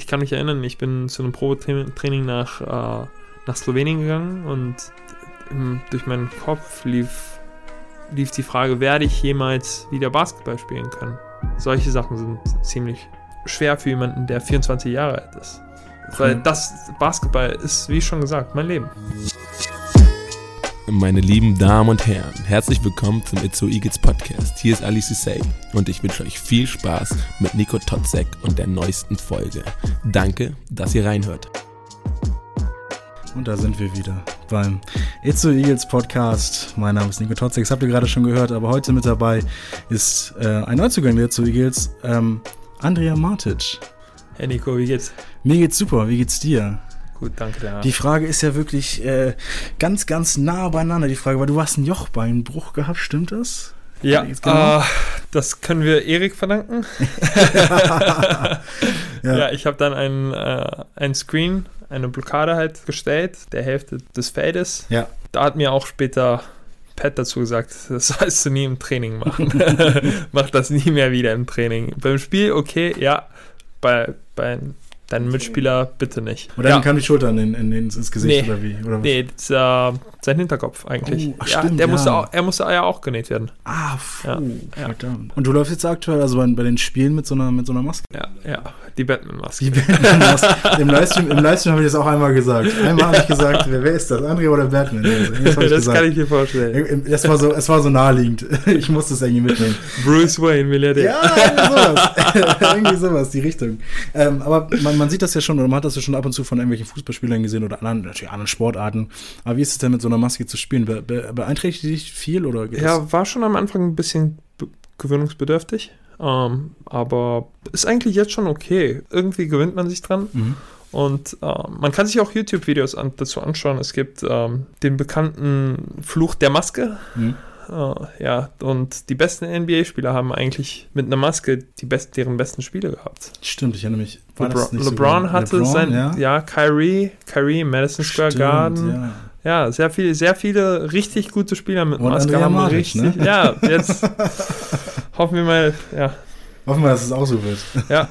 ich kann mich erinnern, ich bin zu einem Probetraining nach, äh, nach Slowenien gegangen und im, durch meinen Kopf lief, lief die Frage, werde ich jemals wieder Basketball spielen können? Solche Sachen sind ziemlich schwer für jemanden, der 24 Jahre alt ist. Weil das Basketball ist, wie schon gesagt, mein Leben. Meine lieben Damen und Herren, herzlich willkommen zum Itzo Eagles Podcast. Hier ist Ali Sissay und ich wünsche euch viel Spaß mit Nico Totzek und der neuesten Folge. Danke, dass ihr reinhört. Und da sind wir wieder beim Itzo Eagles Podcast. Mein Name ist Nico Totzek, das habt ihr gerade schon gehört, aber heute mit dabei ist äh, ein Neuzugang der Itzo Eagles, ähm, Andrea Martic. Hey Nico, wie geht's? Mir geht's super, wie geht's dir? Gut, danke dir. Die Frage ist ja wirklich äh, ganz, ganz nah beieinander, die Frage, weil du hast einen Jochbeinbruch gehabt, stimmt das? Ja, Genau. äh, das können wir Erik verdanken. Ja. ja. ich habe dann ein, äh, ein Screen, eine Blockade halt gestellt, der Hälfte des Feldes. Ja. Da hat mir auch später Pat dazu gesagt, das sollst du nie im Training machen. Mach das nie mehr wieder im Training. Beim Spiel, okay, ja. Bei, bei deinem Mitspieler bitte nicht. Und dann ja. kam die Schulter in, in, in, ins Gesicht Nee. oder wie? Oder was? Nee, das, äh, sein Hinterkopf eigentlich. Oh, ach, ja, stimmt, der ja. Musste auch, er musste ja auch genäht werden. Ah, puh, Ja, verdammt. Und du läufst jetzt aktuell also bei, bei den Spielen mit so einer, mit so einer Maske? Ja, ja, die Batman-Maske. Die Batman-Maske. Im Livestream, im Livestream habe ich das auch einmal gesagt. Einmal habe ich gesagt, wer, wer ist das? André oder Batman? Also, das das gesagt. kann ich mir vorstellen. Es war, so, es war so naheliegend. Ich musste es irgendwie mitnehmen. Bruce Wayne, Milliardär. Ja, irgendwie sowas. irgendwie sowas, die Richtung. Ähm, aber man, man sieht das ja schon, oder man hat das ja schon ab und zu von irgendwelchen Fußballspielern gesehen oder anderen, natürlich anderen Sportarten. Aber wie ist es denn mit so einer Maske zu spielen? Be be beeinträchtigt die dich viel oder? Ja, war schon am Anfang ein bisschen be- gewöhnungsbedürftig. Ähm, aber ist eigentlich jetzt schon okay. Irgendwie gewöhnt man sich dran. Mhm. Und ähm, man kann sich auch YouTube-Videos an, dazu anschauen. Es gibt ähm, den bekannten Fluch der Maske. Mhm. Äh, ja, und die besten NBA-Spieler haben eigentlich mit einer Maske die best deren besten Spiele gehabt. Stimmt, ich erinnere mich. LeBron, so LeBron gut? hatte LeBron, sein, ja. ja, Kyrie, Kyrie Madison Square Stimmt, Garden. Ja. Ja, sehr viele, sehr viele richtig gute Spieler mit Und Maske Andrea haben Maric, richtig. ne? Ja, jetzt hoffen wir mal, ja, Hoffen wir, dass es auch so wird. ja,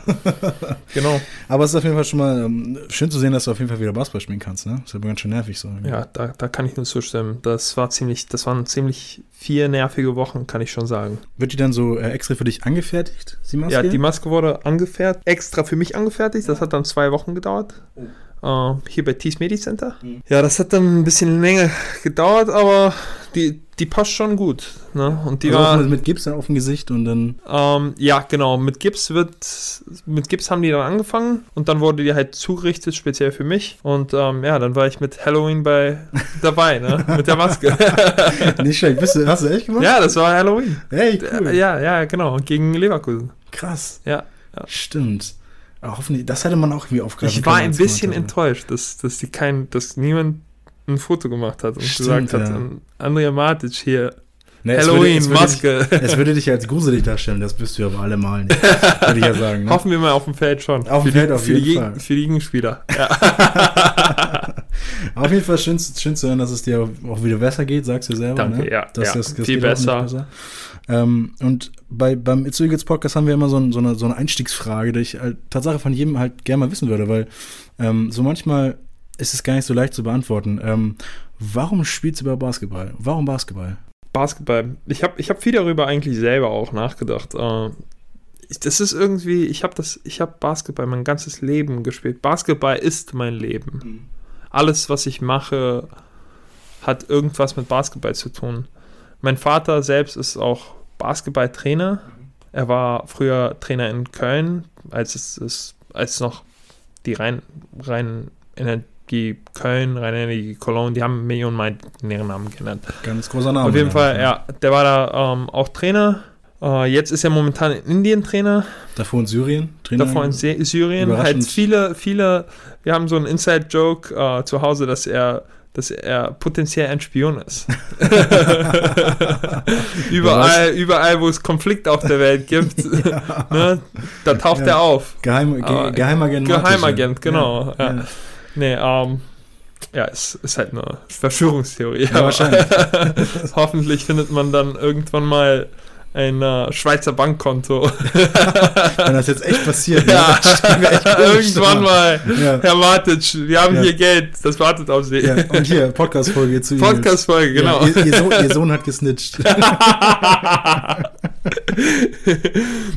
genau. Aber es ist auf jeden Fall schon mal ähm, schön zu sehen, dass du auf jeden Fall wieder Basketball spielen kannst, ne? Ist aber ganz schön nervig so. Ja, da, da kann ich nur zustimmen. Das war ziemlich, das waren ziemlich vier nervige Wochen, kann ich schon sagen. Wird die dann so äh, extra für dich angefertigt, die Maske? Ja, die Maske wurde angefertigt, extra für mich angefertigt. Das hat dann zwei Wochen gedauert. Äh, hier bei Tees Medi Center. Mhm. Ja, das hat dann ein bisschen länger gedauert, aber die, die passt schon gut. Ne? Und die also war. mit, Gips dann auf dem Gesicht und dann. Ähm, ja, genau. Mit Gips wird, mit Gips haben die dann angefangen und dann wurde die halt zugerichtet, speziell für mich. Und ähm, ja, dann war ich mit Halloween bei dabei, ne? Mit der Maske. Nicht schlecht. Bist du, hast du echt gemacht? ja, das war Halloween. Hey, cool. Ja, ja, genau. Gegen Leverkusen. Krass. Ja. Stimmt. Hoffentlich, das hätte man auch irgendwie aufgreifen Ich war ein bisschen enttäuscht, dass, dass die kein, dass niemand ein Foto gemacht hat und Stimmt, gesagt hat, ja. ähm, Andrea Matic hier, Nee, es würde- Halloween, es würde Maske. Dich, es würde dich als gruselig darstellen, das bist du aber allemal nicht. Würde ich ja sagen. Ne? Hoffen wir mal auf dem Feld schon. Auf dem Feld auf jeden Fall. Für die Gegenspieler. Ja. Auf jeden Fall schön, schön zu hören, dass es dir auch wieder besser geht, sagst du selber. Danke, ne? ja, Das, ja, das, das viel besser. nicht Ähm, und bei, beim It's Eagles Podcast haben wir immer so, ein, so, eine, so eine Einstiegsfrage, die ich halt, Tatsache von jedem halt gerne mal wissen würde, weil ähm, so manchmal ist es gar nicht so leicht zu beantworten. Ähm, warum spielst du über Basketball? Warum Basketball? Basketball. Ich habe ich hab viel darüber eigentlich selber auch nachgedacht. Äh, das ist irgendwie, ich habe das, ich habe Basketball mein ganzes Leben gespielt. Basketball ist mein Leben. Alles, was ich mache, hat irgendwas mit Basketball zu tun. Mein Vater selbst ist auch Basketballtrainer. Er war früher Trainer in Köln, als es, es als noch die rein, rein Energie Köln, rein Energie Cologne, die haben Millionen Mal den Namen geändert. Ganz großer Name. Auf jeden. Fall, ja, der war da ähm, auch Trainer. Äh, jetzt ist er momentan in Indien Trainer, Davor in Syrien? Trainer? davor in Sy- Syrien. Halt viele, viele, wir haben so einen Inside-Joke äh, zu Hause, dass er, dass er potenziell ein Spion ist. überall, überall, wo es Konflikt auf der Welt gibt, ne, da taucht Ja. er auf. Geheim, Ge Aber- Geheimagent. Geheimagent, genau. Ja. Ja. Nee, ähm, ja, es ist halt eine Verschwörungstheorie. Ja, wahrscheinlich. Hoffentlich findet man dann irgendwann mal ein äh, Schweizer Bankkonto. Wenn das jetzt echt passiert, ne, ja, irgendwann mal. Ja. Herr Matic, wir haben Ja. hier Geld, das wartet auf Sie. Ja, und hier, Podcast-Folge zu Ihnen. Podcast-Folge, genau. Ihr, ihr, Sohn, ihr Sohn hat gesnitcht.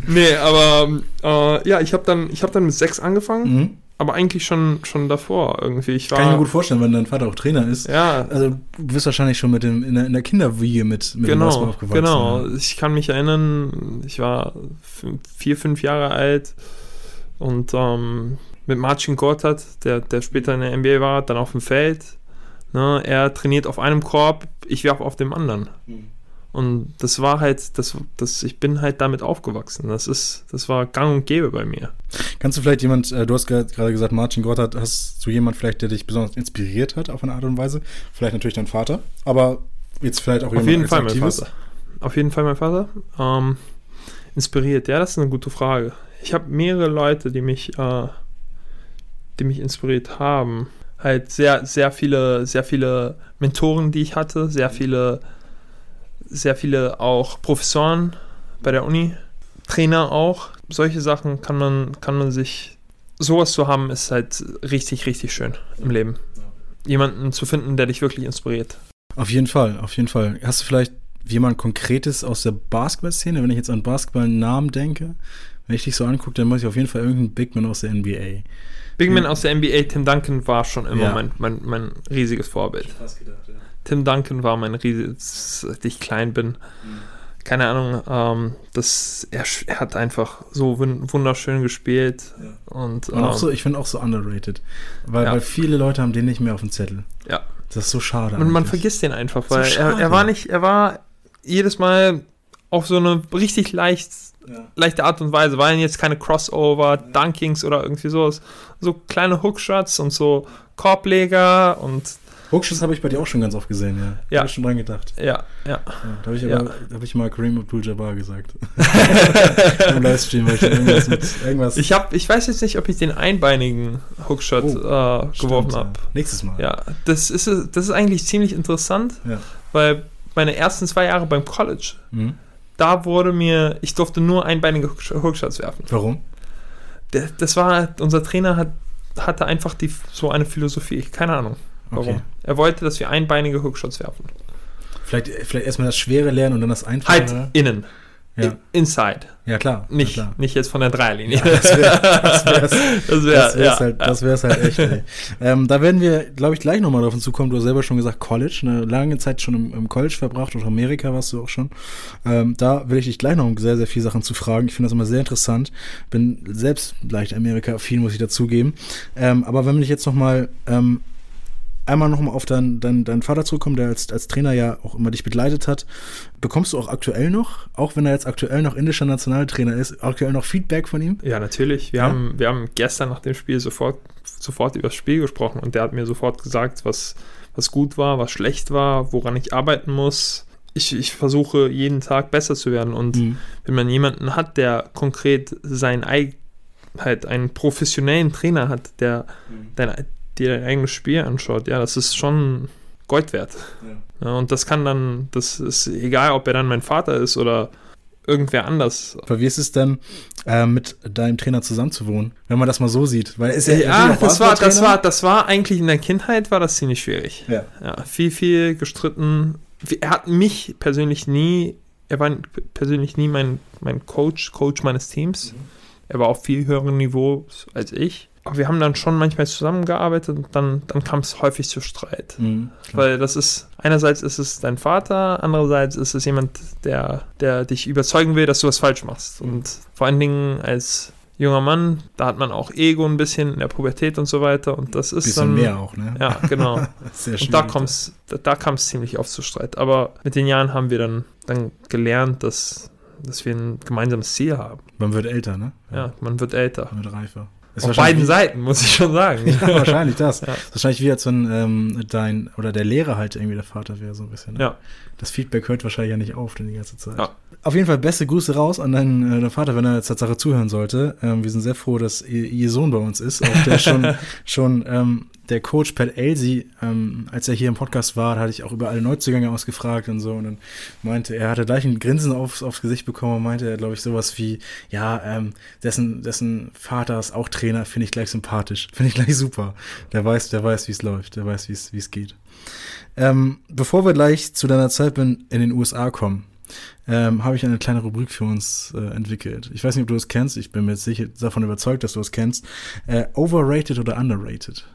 nee, aber äh, ja, ich habe dann, ich hab dann mit sechs angefangen, Mhm. Aber eigentlich schon, schon davor irgendwie. Ich war, Kann ich mir gut vorstellen, wenn dein Vater auch Trainer ist. ja, Also du bist wahrscheinlich schon mit dem, in, der, in der Kinderwiege mit, mit dem Basketball genau, aufgewachsen. genau. Ja. Ich kann mich erinnern, ich war vier, fünf Jahre alt und ähm, mit Marcin Gortat, der, der später in der NBA war, dann auf dem Feld. Ne, er trainiert auf einem Korb, ich werfe auf dem anderen. Mhm. Und das war halt, das, das, ich bin halt damit aufgewachsen. Das ist, das war gang und gäbe bei mir. Kannst du vielleicht jemand, äh, du hast ge- gerade gesagt, Martin Gotthard, hast du jemand vielleicht, der dich besonders inspiriert hat auf eine Art und Weise? Vielleicht natürlich dein Vater, aber jetzt vielleicht auch Auf jeden Fall mein? Vater. Auf jeden Fall mein Vater. Ähm, inspiriert, ja, das ist eine gute Frage. Ich habe mehrere Leute, die mich, äh, die mich inspiriert haben. Halt sehr, sehr viele, sehr viele Mentoren, die ich hatte, sehr viele, sehr viele auch Professoren bei der Uni, Trainer auch. Solche Sachen kann man, kann man sich, sowas zu haben, ist halt richtig, richtig schön im Leben. Jemanden zu finden, der dich wirklich inspiriert. Auf jeden Fall, auf jeden Fall. Hast du vielleicht jemand Konkretes aus der Basketball-Szene, wenn ich jetzt an Basketball-Namen denke? Wenn ich dich so angucke, dann muss ich auf jeden Fall irgendeinen Big Man aus der NBA. Big Man aus der NBA, Tim Duncan war schon immer Ja. mein, mein, mein riesiges Vorbild. Tim Duncan war mein riesiges, seit ich klein bin. Keine Ahnung, ähm, das, er, er hat einfach so wun- wunderschön gespielt. Und, Und auch ähm, so, ich finde auch so underrated. Weil, Ja. weil viele Leute haben den nicht mehr auf dem Zettel. ja. Das ist so schade. Und man vergisst den einfach, So weil er, schade. er war nicht, er war jedes Mal auf so eine richtig leicht, Ja. leichte Art und Weise, waren jetzt keine Crossover, Dunkings oder irgendwie sowas. So kleine Hookshots und so Korbleger und Hookshots habe ich bei dir auch schon ganz oft gesehen, ja. Ja. Habe ich schon dran gedacht. ja, ja. Ja, da habe ich, Ja. hab ich mal Kareem Abdul-Jabbar gesagt. Im Livestream, weil ich irgendwas mit irgendwas. Ich habe, ich weiß jetzt nicht, ob ich den einbeinigen Hookshot Oh, äh, geworfen habe. Nächstes Mal. Ja, das ist, das ist eigentlich ziemlich interessant, weil meine ersten zwei Jahre beim College, Mhm. da wurde mir, ich durfte nur einbeinige Hooksh- Hookshots werfen. Warum? Das war, unser Trainer hat, hatte einfach die, so eine Philosophie, keine Ahnung warum. Okay. Er wollte, dass wir einbeinige Hookshots werfen. Vielleicht, vielleicht erstmal das Schwere lernen und dann das Einfache. Halt innen, Ja. Inside, ja, klar. nicht, Ja, klar. nicht jetzt von der Dreierlinie. Das wäre das wär's, Das wär- das wär's, ja, halt, ja. das wär's halt echt. Ey. Ähm, da werden wir, glaube ich, gleich nochmal drauf zukommen. Du hast selber schon gesagt, College. Eine lange Zeit schon im, im College verbracht oder Amerika warst du auch schon. Ähm, da will ich dich gleich noch sehr, sehr viele Sachen zu fragen. Ich finde das immer sehr interessant. Bin selbst leicht Amerika-affin, muss ich dazugeben. Ähm, aber wenn wir dich jetzt nochmal ähm, einmal nochmal auf deinen, deinen, deinen Vater zurückkommen, der als, als Trainer ja auch immer dich begleitet hat. Bekommst du auch aktuell noch, auch wenn er jetzt aktuell noch indischer Nationaltrainer ist, aktuell noch Feedback von ihm? Ja, natürlich. Wir, Ja? Haben, wir haben gestern nach dem Spiel sofort, sofort über das Spiel gesprochen und der hat mir sofort gesagt, was, was gut war, was schlecht war, woran ich arbeiten muss. Ich, ich versuche jeden Tag besser zu werden und Mhm. wenn man jemanden hat, der konkret sein Ei- halt einen professionellen Trainer hat, der dein, dir dein eigenes Spiel anschaut, ja, das ist schon Gold wert. Ja, und das kann dann, das ist egal, ob er dann mein Vater ist oder irgendwer anders. Aber wie ist es denn, äh, mit deinem Trainer zusammenzuwohnen, wenn man das mal so sieht? Weil ist ja, Ja, das war, das war, das war eigentlich in der Kindheit war das ziemlich schwierig. Ja. Ja, viel, viel gestritten. Er hat mich persönlich nie, er war persönlich nie mein, mein Coach, Coach meines Teams. Er war auf viel höherem Niveau als ich. Aber wir haben dann schon manchmal zusammengearbeitet und dann, dann kam es häufig zu Streit. Mhm. Weil das ist, einerseits ist es dein Vater, andererseits ist es jemand, der, der dich überzeugen will, dass du was falsch machst. Und vor allen Dingen als junger Mann, da hat man auch Ego ein bisschen in der Pubertät und so weiter. Und das ist Bisschen dann. mehr auch, ne? Ja, genau. Sehr Und da kommt's, da, da kam es ziemlich oft zu Streit. Aber mit den Jahren haben wir dann, dann gelernt, dass, dass wir ein gemeinsames Ziel haben. Man wird älter, ne? Ja, man wird älter. Man wird reifer. Ist Auf wahrscheinlich beiden Seiten, muss ich schon sagen. wie- Ja, wahrscheinlich das. Ja. Wahrscheinlich wie als wenn ähm, dein oder der Lehrer halt irgendwie der Vater wäre, so ein bisschen. Ne? Ja. Das Feedback hört wahrscheinlich ja nicht auf dann die ganze Zeit. Ja. Auf jeden Fall beste Grüße raus an deinen, äh, deinen Vater, wenn er jetzt Tatsache zuhören sollte. Ähm, wir sind sehr froh, dass ihr, ihr Sohn bei uns ist, auch der schon, schon ähm, der Coach Pat Elsie, ähm, als er hier im Podcast war, hatte ich auch über alle Neuzugänge ausgefragt und so. Und dann meinte er, hatte gleich ein Grinsen aufs, aufs Gesicht bekommen und meinte er, glaube ich, sowas wie, ja, ähm, dessen, dessen Vater ist auch Trainer, finde ich gleich sympathisch. Finde ich gleich super. Der weiß, der weiß, wie es läuft, der weiß, wie es geht. Ähm, bevor wir gleich zu deiner Zeit in, in den USA kommen, ähm, habe ich eine kleine Rubrik für uns äh, entwickelt. Ich weiß nicht, ob du es kennst. Ich bin mir jetzt sicher davon überzeugt, dass du es kennst. Äh, overrated oder underrated?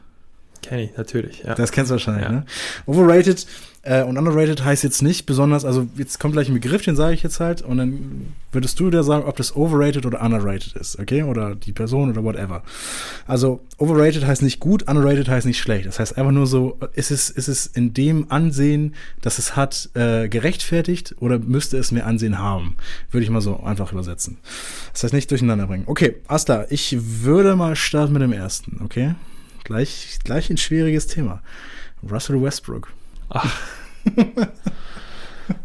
Kenn ich, natürlich, ja. Das kennst du wahrscheinlich, Ja. ne? Overrated äh, und underrated heißt jetzt nicht besonders, also jetzt kommt gleich ein Begriff, den sage ich jetzt halt, und dann würdest du dir sagen, ob das overrated oder underrated ist, okay? Oder die Person oder whatever. Also overrated heißt nicht gut, underrated heißt nicht schlecht. Das heißt einfach nur so, ist es, ist es in dem Ansehen, das es hat, äh, gerechtfertigt oder müsste es mehr Ansehen haben? Würde ich mal so einfach übersetzen. Das heißt nicht durcheinander bringen. Okay, Asta, ich würde mal starten mit dem ersten, okay? Gleich, gleich ein schwieriges Thema. Russell Westbrook.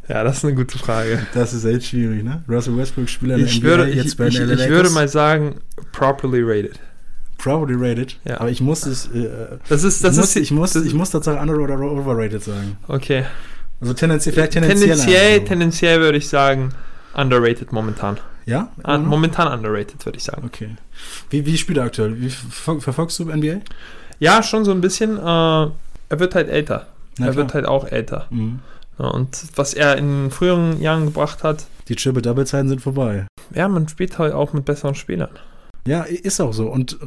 Ja, das ist eine gute Frage. Das ist echt schwierig, ne? Russell Westbrook Spieler der Ich NBA, würde, ich, jetzt bei ich, den ich LA würde Lakers. mal sagen, properly rated. Probably rated. Ja. Aber ich muss es, äh, Das ist, das ich, muss, ist, ich, muss, ich muss tatsächlich under oder overrated sagen. okay. Also tendenziell, vielleicht tendenziell. Tendenziell, tendenziell würde ich sagen, underrated momentan. Ja? Ah, momentan underrated, würde ich sagen. Okay. Wie, wie spielt er aktuell? Wie ver verfolgst du NBA? Ja, schon so ein bisschen. Äh, er wird halt älter. Na er klar. wird halt auch älter. Mhm. Ja, und was er in früheren Jahren gebracht hat, Die Triple-Double-Zeiten sind vorbei. ja, man spielt halt auch mit besseren Spielern. Ja, ist auch so. Und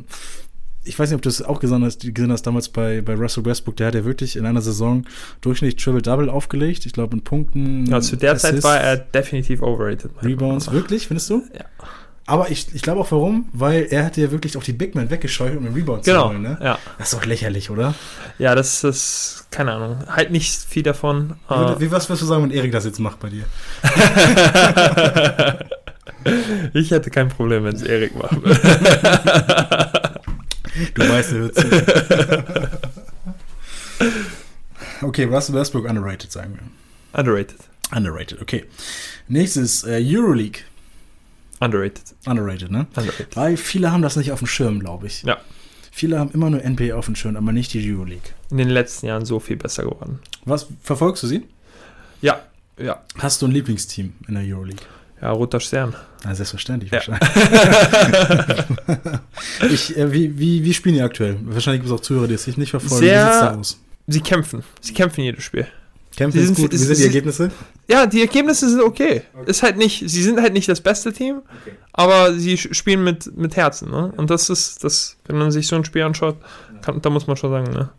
ich weiß nicht, ob du es auch gesehen hast, gesehen hast damals bei, bei Russell Westbrook. Der hat ja wirklich in einer Saison durchschnittlich Triple-Double aufgelegt. Ich glaube, in Punkten. Ja, zu der Zeit Assists, war er definitiv overrated. Rebounds. Wirklich, findest du? Ja. Aber ich, ich glaube auch warum, weil er hat ja wirklich auch die Big Man weggescheucht, um den Rebound zu Genau, holen. Ne? ja. Das ist doch lächerlich, oder? Ja, das ist, keine Ahnung, halt nicht viel davon. Wie, Äh, wie was würdest du sagen, wenn Erik das jetzt macht bei dir? ich hätte kein Problem, wenn es Erik macht. Du weißt, er wird zu. okay, Russell Westbrook underrated, sagen wir. Underrated. Underrated, okay. Nächstes, äh, Euroleague. Underrated. Underrated, ne? Underrated. Weil viele haben das nicht auf dem Schirm, glaube ich. Ja. Viele haben immer nur NBA auf dem Schirm, aber nicht die Euroleague. In den letzten Jahren so viel besser geworden. Was, verfolgst du sie? Ja, ja. Hast du ein Lieblingsteam in der Euroleague? Ja, roter Stern. Na, selbstverständlich Ja. wahrscheinlich. ich, äh, wie, wie, wie spielen die aktuell? Wahrscheinlich gibt es auch Zuhörer, die es nicht verfolgen. Sehr- wie sieht's da aus? Sie kämpfen. Sie kämpfen jedes Spiel. Kämpfen Sie ist sind- gut. Wie sind die Ergebnisse? Ja, die Ergebnisse sind okay. Ist halt nicht, sie sind halt nicht das beste Team, aber sie spielen mit, mit Herzen, ne? Und das ist, das, wenn man sich so ein Spiel anschaut, kann, da muss man schon sagen, ne?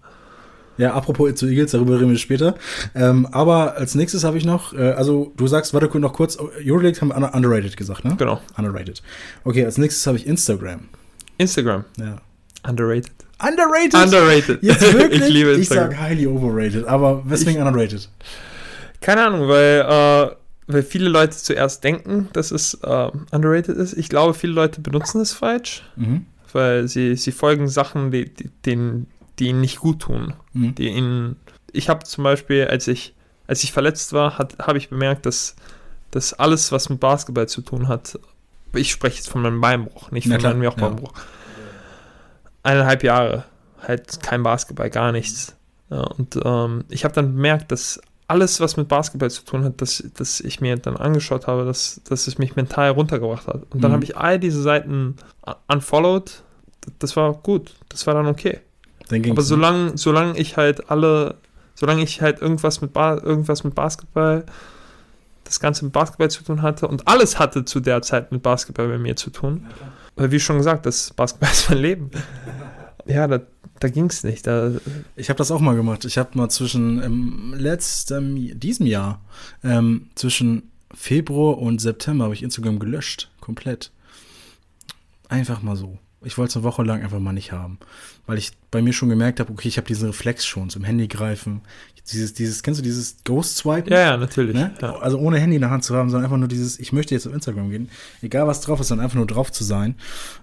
Ja, apropos zu Eagles, darüber reden wir später. Ähm, aber als nächstes habe ich noch, äh, also du sagst, warte noch kurz, Euroleague haben wir under- underrated gesagt, ne? Genau. Underrated. Okay, als nächstes habe ich Instagram. Instagram. Ja. Underrated. Underrated? Underrated. Jetzt wirklich? ich liebe Ich Instagram. sage highly overrated, aber weswegen underrated? Keine Ahnung, weil, äh, weil viele Leute zuerst denken, dass es äh, underrated ist. Ich glaube, viele Leute benutzen es falsch, Mhm. weil sie, sie folgen Sachen, die, die, denen, die ihnen nicht gut tun. Mhm. Die ihnen. Ich habe zum Beispiel, als ich, als ich verletzt war, habe ich bemerkt, dass, dass alles, was mit Basketball zu tun hat, ich spreche jetzt von meinem Beinbruch, nicht Ja, von meinem Jochbeinbruch. Eineinhalb Jahre, halt kein Basketball, gar nichts. Ja, und ähm, ich habe dann bemerkt, dass alles, was mit Basketball zu tun hat, dass, dass ich mir dann angeschaut habe, dass, dass es mich mental runtergebracht hat. Und dann Mhm. habe ich all diese Seiten un- unfollowed. Das war gut. Das war dann okay. Aber solange, solange ich halt alle, solange ich halt irgendwas mit, ba irgendwas mit Basketball, das Ganze mit Basketball zu tun hatte und alles hatte zu der Zeit mit Basketball bei mir zu tun. Weil wie schon gesagt, das Basketball ist mein Leben. Ja, da, da ging es nicht. Da, Ich habe das auch mal gemacht. Ich habe mal zwischen ähm, letztem, diesem Jahr, ähm, zwischen Februar und September habe ich Instagram gelöscht. Komplett. Einfach mal so. Ich wollte es eine Woche lang einfach mal nicht haben. Weil ich bei mir schon gemerkt habe, okay, ich habe diesen Reflex schon zum Handy greifen. Dieses, dieses, kennst du dieses Ghost Swipen? ja, ja, natürlich. Ne? Ja. Also ohne Handy in der Hand zu haben, sondern einfach nur dieses, ich möchte jetzt auf Instagram gehen, egal was drauf ist, sondern einfach nur drauf zu sein.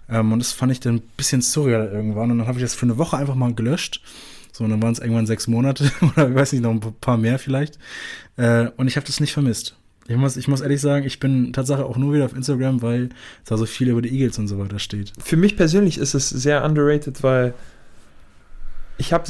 Ähm, und das fand ich dann ein bisschen surreal irgendwann. Und dann habe ich das für eine Woche einfach mal gelöscht. So, und dann waren es irgendwann sechs Monate oder ich weiß nicht, noch ein paar mehr vielleicht. Äh, und ich habe das nicht vermisst. Ich muss, ich muss ehrlich sagen, ich bin tatsächlich auch nur wieder auf Instagram, weil da so viel über die Eagles und so weiter steht. Für mich persönlich ist es sehr underrated, weil ich habe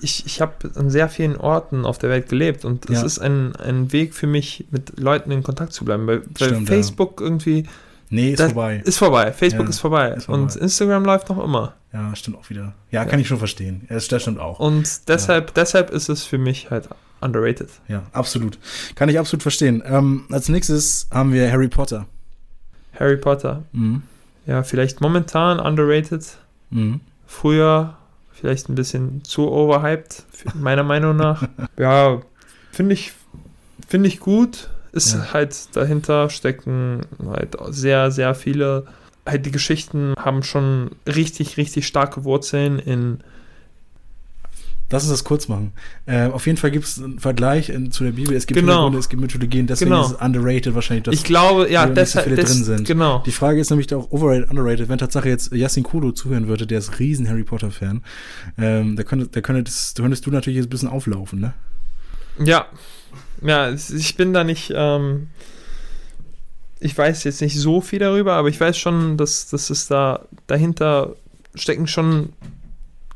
ich, ich hab an sehr vielen Orten auf der Welt gelebt und es Ja. ist ein, ein Weg für mich, mit Leuten in Kontakt zu bleiben. Weil, weil Stimmt, ja. Facebook irgendwie Nee, ist vorbei. ist vorbei. Facebook Ja, ist, vorbei. ist vorbei. Und Instagram läuft noch immer. Ja, stimmt auch wieder. Ja, kann ich schon verstehen. Ja, das stimmt auch. Und deshalb, deshalb ist es für mich halt underrated. Ja, absolut. Kann ich absolut verstehen. Ähm, als nächstes haben wir Harry Potter. Harry Potter. Mhm. Ja, vielleicht momentan underrated. Mhm. Früher vielleicht ein bisschen zu overhyped, meiner Meinung nach. ja, finde ich, finde ich gut. Ist Ja. halt dahinter stecken halt sehr, sehr viele. Halt die Geschichten haben schon richtig, richtig starke Wurzeln in. Lass uns das kurz machen. Äh, auf jeden Fall gibt es einen Vergleich in, zu der Bibel. Es gibt Genau. Hintergründe, es gibt Mythologien, deswegen Genau. ist es underrated wahrscheinlich. dass ich glaube, ja, nicht so deshalb. viele des- drin sind. Genau. Die Frage ist nämlich auch overrated, underrated. Wenn Tatsache jetzt Yassin Kudo zuhören würde, der ist riesen Harry Potter-Fan, ähm, da, könnte, da könnte das, da könntest du natürlich jetzt ein bisschen auflaufen, ne? Ja, ja, ich bin da nicht, ähm, ich weiß jetzt nicht so viel darüber, aber ich weiß schon, dass, dass es da dahinter stecken schon,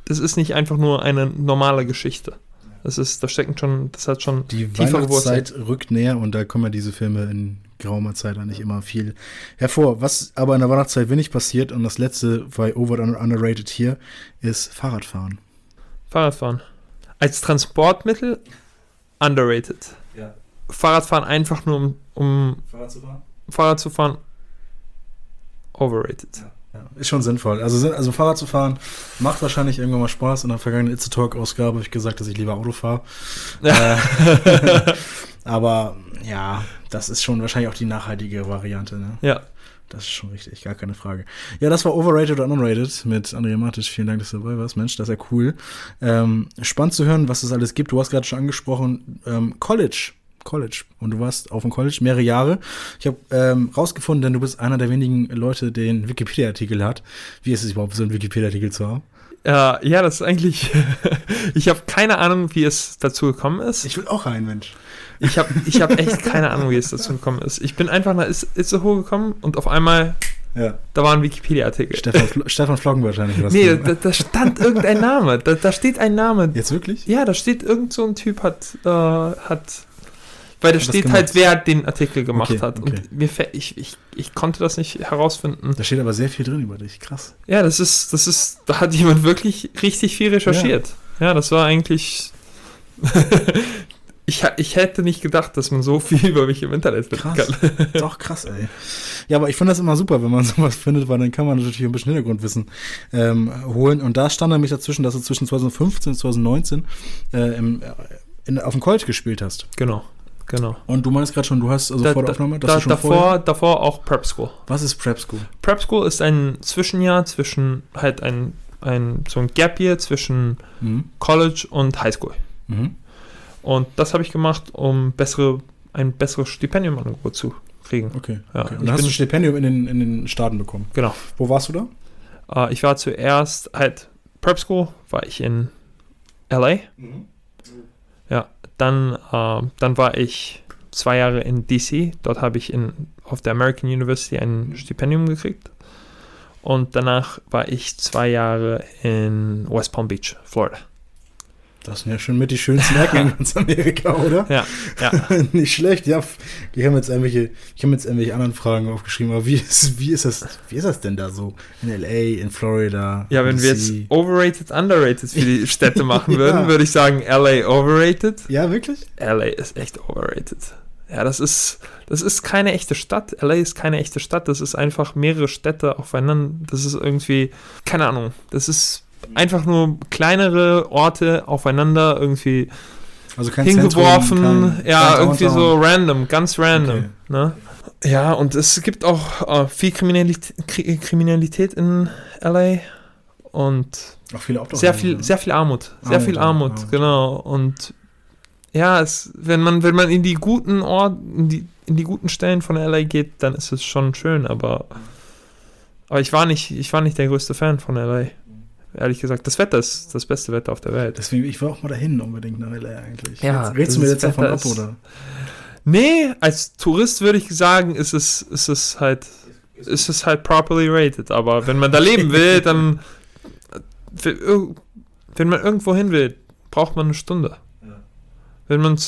das ist nicht einfach nur eine normale Geschichte. Das ist, da stecken schon, das hat schon Die tiefere Wurzeln. Weihnachtszeit rückt näher und da kommen ja diese Filme in geraumer Zeit eigentlich immer viel hervor. Was aber in der Weihnachtszeit wenig passiert und das letzte bei Over und Underrated hier ist Fahrradfahren. Fahrradfahren. Als Transportmittel underrated. Ja. Fahrradfahren einfach nur um, um Fahrrad zu fahren? Fahrrad zu fahren, overrated. Ja, ist schon sinnvoll. Also, also Fahrrad zu fahren macht wahrscheinlich irgendwann mal Spaß. In der vergangenen It's a Talk-Ausgabe habe ich gesagt, dass ich lieber Auto fahre. äh, aber ja, das ist schon wahrscheinlich auch die nachhaltige Variante. Ne? Ja, Das ist schon richtig, gar keine Frage. Ja, das war Overrated oder Unrated mit Andrea Matic. Vielen Dank, dass du dabei warst. Mensch, das ist ja cool. Ähm, spannend zu hören, was es alles gibt. Du hast gerade schon angesprochen, ähm, College. College. Und du warst auf dem College mehrere Jahre. Ich habe ähm, rausgefunden, denn du bist einer der wenigen Leute, der einen Wikipedia-Artikel hat. Wie ist es überhaupt, so einen Wikipedia-Artikel zu haben? äh, ja, das ist eigentlich, ich habe keine Ahnung, wie es dazu gekommen ist. Ich will auch einen, Mensch. Ich habe ich hab echt keine Ahnung, wie es dazu gekommen ist. Ich bin einfach nach Is- Itzehoe gekommen und auf einmal, Ja. da war ein Wikipedia-Artikel. Stefan, Stefan Flocken wahrscheinlich. Nee, du- da, da stand irgendein Name. Da, da steht ein Name. Jetzt wirklich? Ja, da steht irgend so ein Typ hat, äh, hat weil da steht gemacht. halt, wer den Artikel gemacht Okay, hat. okay. Und mir ich, ich, ich konnte das nicht herausfinden. Da steht aber sehr viel drin über dich. Krass. Ja, das ist, das ist, da hat jemand wirklich richtig viel recherchiert. Ja, das war eigentlich. ich, ich hätte nicht gedacht, dass man so viel über mich im Internet finden Krass. kann. Doch, krass, ey. Ja, aber ich finde das immer super, wenn man sowas findet, weil dann kann man natürlich ein bisschen Hintergrundwissen ähm, holen. Und da stand nämlich dazwischen, dass du zwischen 2015 und 2019 äh, im, äh, in, auf dem College gespielt hast. Genau, genau. Und du meinst gerade schon, du hast also Da, vor der da, Aufnahme, dass da, schon davor, vorher, davor auch Prep School. Was ist Prep School? Prep School ist ein Zwischenjahr zwischen halt ein, ein so ein Gap Year zwischen Mhm. College und High School. Mhm. Und das habe ich gemacht, um bessere, ein besseres Stipendiumangebot zu kriegen. Okay. Ja, okay. ich Und dann hast du ein Stipendium in den, in den Staaten bekommen. Genau. Wo warst du da? Äh, ich war zuerst halt Prep School, war ich in LA. Ja, dann, äh, dann war ich zwei Jahre in DC. Dort habe ich in, auf der American University ein Stipendium gekriegt. Und danach war ich zwei Jahre in West Palm Beach, Florida. Das sind ja schon mit die schönsten Ecken in ganz Amerika, oder? Ja, ja. Nicht schlecht, ja. Ich habe jetzt irgendwelche, ich habe jetzt irgendwelche anderen Fragen aufgeschrieben, aber wie ist, wie ist das, wie ist das denn da so? In LA, in Florida? Ja, wenn wir DC? jetzt overrated, underrated für die Städte machen Ja. würden, würde ich sagen LA overrated. Ja, wirklich? LA ist echt overrated. Ja, das ist, das ist keine echte Stadt. LA ist keine echte Stadt. Das ist einfach mehrere Städte aufeinander. Das ist irgendwie, keine Ahnung. Das ist einfach nur kleinere Orte aufeinander irgendwie Also hingeworfen. Zentrum, kein, ja, kein irgendwie so random, ganz random. Okay. Ne? Ja, und es gibt auch äh, viel Kriminalität, Kri Kriminalität in LA und Obdachlose. sehr viel, sehr viel Armut. Sehr Armut, viel Armut, Armut. genau. Und ja, es, wenn man, wenn man in die guten Orten, in die, in die guten Stellen von LA geht, dann ist es schon schön, aber, aber ich war nicht, ich war nicht der größte Fan von LA. Ehrlich gesagt, das Wetter ist das beste Wetter auf der Welt. Deswegen, ich will auch mal dahin unbedingt nach LA eigentlich. Ja, jetzt, redest du mir jetzt davon Wetter ab, ist- oder? Nee, als Tourist würde ich sagen, ist es, ist es halt, ist es halt properly rated. Aber wenn man da leben will, dann wenn man irgendwo hin will, braucht man eine Stunde. Wenn man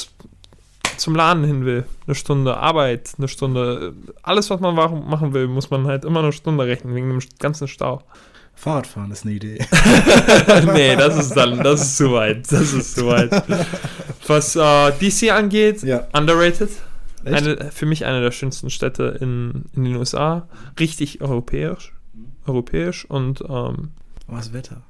zum Laden hin will, eine Stunde Arbeit, eine Stunde, alles, was man machen will, muss man halt immer eine Stunde rechnen, wegen dem ganzen Stau. Fahrradfahren ist eine Idee. nee, das ist dann, das ist zu weit. Das ist zu weit. Was äh, DC angeht, Ja. underrated. Eine, für mich eine der schönsten Städte in, in den USA. Richtig europäisch. Europäisch und ähm, Was Wetter?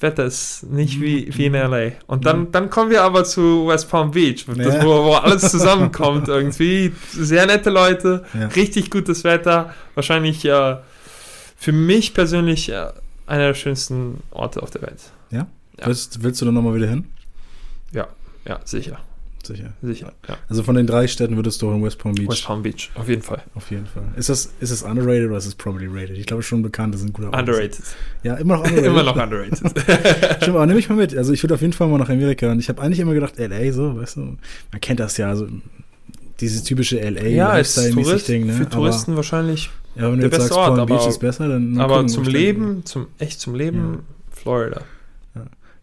Wetter ist nicht wie, wie in LA. Und dann, dann kommen wir aber zu West Palm Beach, das, wo, wo alles zusammenkommt irgendwie. Sehr nette Leute, Ja. richtig gutes Wetter. Wahrscheinlich äh, für mich persönlich äh, einer der schönsten Orte auf der Welt. Ja. Willst, willst du dann nochmal wieder hin? Ja, sicher. Sicher. Sicher. Ja. Also von den drei Städten würdest du in West Palm Beach West Palm Beach, auf jeden Fall. auf jeden Fall. Ist das, ist das underrated oder ist es probably rated? Ich glaube schon bekannt, das sind gute Orte. Underrated. Ja, immer noch underrated. Immer noch underrated. Stimmt, aber nehme ich mal mit. Also ich würde auf jeden Fall mal nach Amerika und ich habe eigentlich immer gedacht, LA, so, weißt du, man kennt das ja, also dieses typische LA ja, ist Lifestyle-mäßig Tourist, Ding, ne? für Touristen wahrscheinlich. Ja, wenn du der jetzt sagst, Ort, Palm Beach aber- ist besser, dann Aber gucken, zum Leben, zum echt zum Leben, Florida.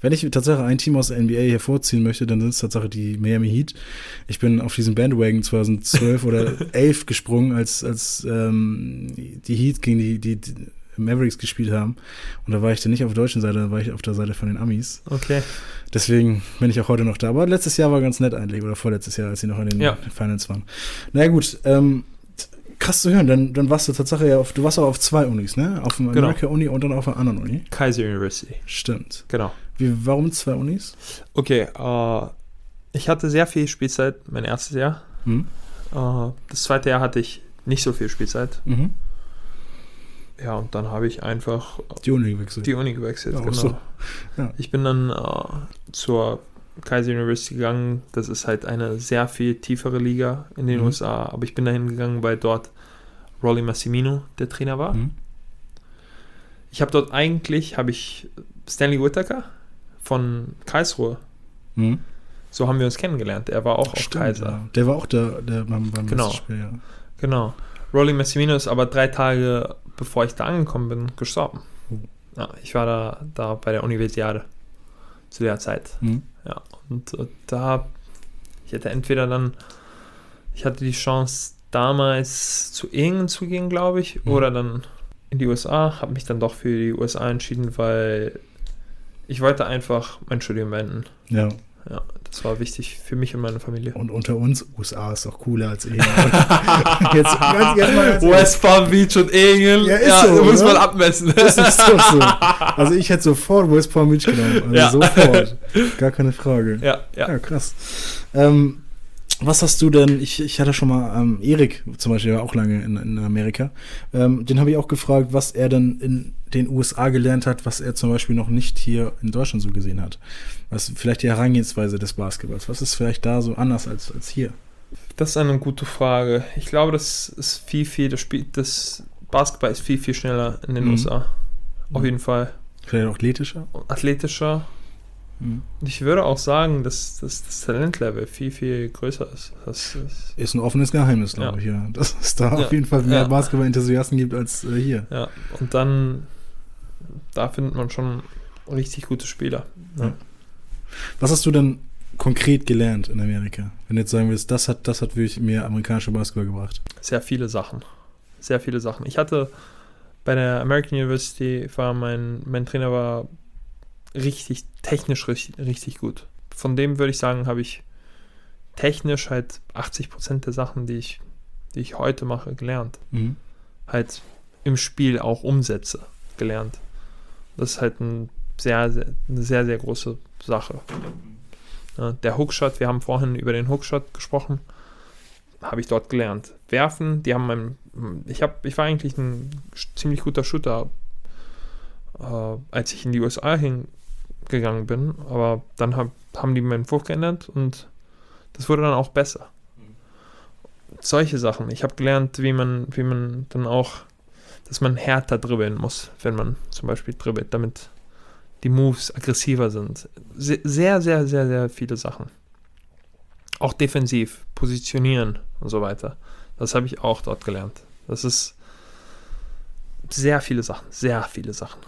Wenn ich tatsächlich ein Team aus der NBA hervorziehen möchte, dann sind es tatsächlich die Miami Heat. Ich bin auf diesen Bandwagon 2012 oder 11 gesprungen, als, als ähm, die Heat gegen die, die, die Mavericks gespielt haben. Und da war ich dann nicht auf der deutschen Seite, da war ich auf der Seite von den Amis. Okay. Deswegen bin ich auch heute noch da. Aber letztes Jahr war ganz nett eigentlich, oder vorletztes Jahr, als sie noch in den Ja. Finals waren. Na naja, gut, ähm, krass zu hören, dann, dann warst du tatsächlich ja auf, du warst auch auf zwei Unis, ne? Auf dem Genau. America Uni und dann auf einer anderen Uni. Kaiser University. Stimmt. Genau. Wie, warum zwei Unis? Okay, äh, ich hatte sehr viel Spielzeit mein erstes Jahr. Hm? Äh, das zweite Jahr hatte ich nicht so viel Spielzeit. Mhm. Ja, und dann habe ich einfach Die Uni gewechselt. die Uni gewechselt. Ja, genau. so. Ja. Ich bin dann äh, zur Kaiser University gegangen. Das ist halt eine sehr viel tiefere Liga in den Mhm. USA. Aber ich bin dahin gegangen, weil dort Rolly Massimino der Trainer war. Mhm. Ich habe dort eigentlich, habe ich Stanley Whittaker von Karlsruhe. Mhm. So haben wir uns kennengelernt. Er war auch auf Kaiser. ja. Der war auch der, der beim, beim Genau. Spiel, ja. Genau. Rolly Massimino ist aber drei Tage, bevor ich da angekommen bin, gestorben. Oh. Ja, ich war da, da bei der Universiade zu der Zeit. Mhm. Ja, und äh, da, ich hätte entweder dann, ich hatte die Chance damals zu Ingen zu gehen, glaube ich, Mhm. oder dann in die USA, habe mich dann doch für die USA entschieden, weil ich wollte einfach mein Studium beenden. ja. Ja, das war wichtig für mich und meine Familie. Und unter uns, USA ist doch cooler als Ehen. jetzt, ganz, jetzt mal. West Palm Beach und Ingen, Ja, ist so, muss man abmessen. Das ist doch so. Also ich hätte sofort West Palm Beach genommen. Also Ja. sofort. Gar keine Frage. ja, ja. Ja, krass. Ähm, was hast du denn, ich, ich hatte schon mal, ähm, Erik zum Beispiel war auch lange in, in Amerika, ähm, den habe ich auch gefragt, was er denn in den USA gelernt hat, was er zum Beispiel noch nicht hier in Deutschland so gesehen hat. Was vielleicht die Herangehensweise des Basketballs, was ist vielleicht da so anders als, als hier? Das ist eine gute Frage. Ich glaube, das ist viel, viel, das Spiel, das Basketball ist viel, viel schneller in den Mhm. USA. Auf Mhm. jeden Fall. Vielleicht auch athletischer? Athletischer. Mhm. Ich würde auch sagen, dass, dass das Talentlevel viel, viel größer ist. Das ist Ist ein offenes Geheimnis, glaube Ja. ich, ja. Dass es da Ja. auf jeden Fall mehr Ja. Basketball-Enthusiasten gibt als äh, hier. ja. Und dann, da findet man schon richtig gute Spieler. Ja. Was hast du denn konkret gelernt in Amerika? Wenn du jetzt sagen willst, das hat, das hat wirklich mir amerikanische Basketball gebracht. Sehr viele Sachen. Sehr viele Sachen. Ich hatte bei der American University war mein, mein Trainer war richtig technisch richtig, richtig gut. Von dem würde ich sagen, habe ich technisch halt 80% der Sachen, die ich, die ich heute mache, gelernt. Mhm. Halt im Spiel auch umsetze, gelernt. Das ist halt ein sehr, sehr, eine sehr, sehr große Sache. Ja, der Hookshot, wir haben vorhin über den Hookshot gesprochen, habe ich dort gelernt. Werfen, die haben mein, ich habe, ich war eigentlich ein ziemlich guter Shooter, äh, als ich in die USA hingegangen bin, aber dann hab, haben die meinen Wurf geändert und das wurde dann auch besser. Solche Sachen. Ich habe gelernt, wie man, wie man dann auch, dass man härter dribbeln muss, wenn man zum Beispiel dribbelt, damit die Moves aggressiver sind. Se- Sehr, sehr, sehr, sehr viele Sachen. Auch defensiv, positionieren und so weiter. Das habe ich auch dort gelernt. Das ist sehr viele Sachen, sehr viele Sachen.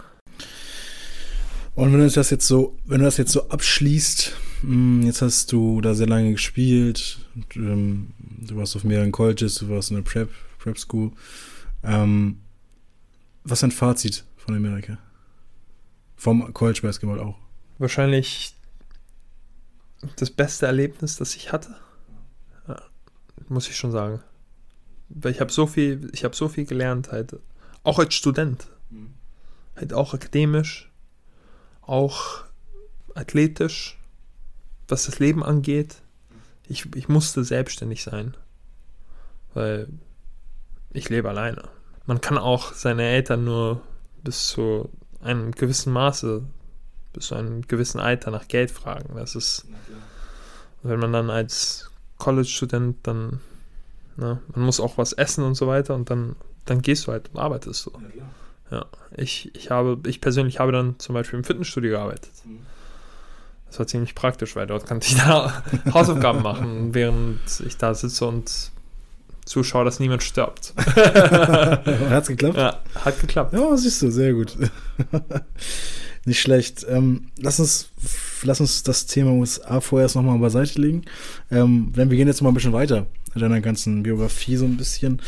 Und wenn du das jetzt so, wenn du das jetzt so abschließt, hm, jetzt hast du da sehr lange gespielt, ähm, du warst auf mehreren Colleges, du warst in der Prep, Prep School. Ähm, was ist ein Fazit von Amerika? Vom College Basketball auch. Wahrscheinlich das beste Erlebnis, das ich hatte. Ja, muss ich schon sagen. Weil ich habe so viel, ich habe so viel gelernt halt. Auch als Student. Mhm. Halt auch akademisch, auch athletisch, was das Leben angeht. Ich, ich musste selbstständig sein. Weil ich lebe alleine. Man kann auch seine Eltern nur bis zu einem gewissen Maße, bis zu einem gewissen Alter nach Geld fragen. Das ist, wenn man dann als College-Student dann, ne, man muss auch was essen und so weiter und dann, dann gehst du halt und arbeitest so. Ja, ich, ich habe, ich persönlich habe dann zum Beispiel im Fitnessstudio gearbeitet. Mhm. Das war ziemlich praktisch, weil dort konnte ich da Hausaufgaben machen, während ich da sitze und zuschaue, dass niemand stirbt. Hat's geklappt? Ja, hat geklappt. Ja, siehst du, sehr gut. Nicht schlecht. Ähm, lass, uns, lass uns das Thema USA vorerst nochmal beiseite legen. Ähm, denn wir gehen jetzt mal ein bisschen weiter deiner ganzen Biografie so ein bisschen.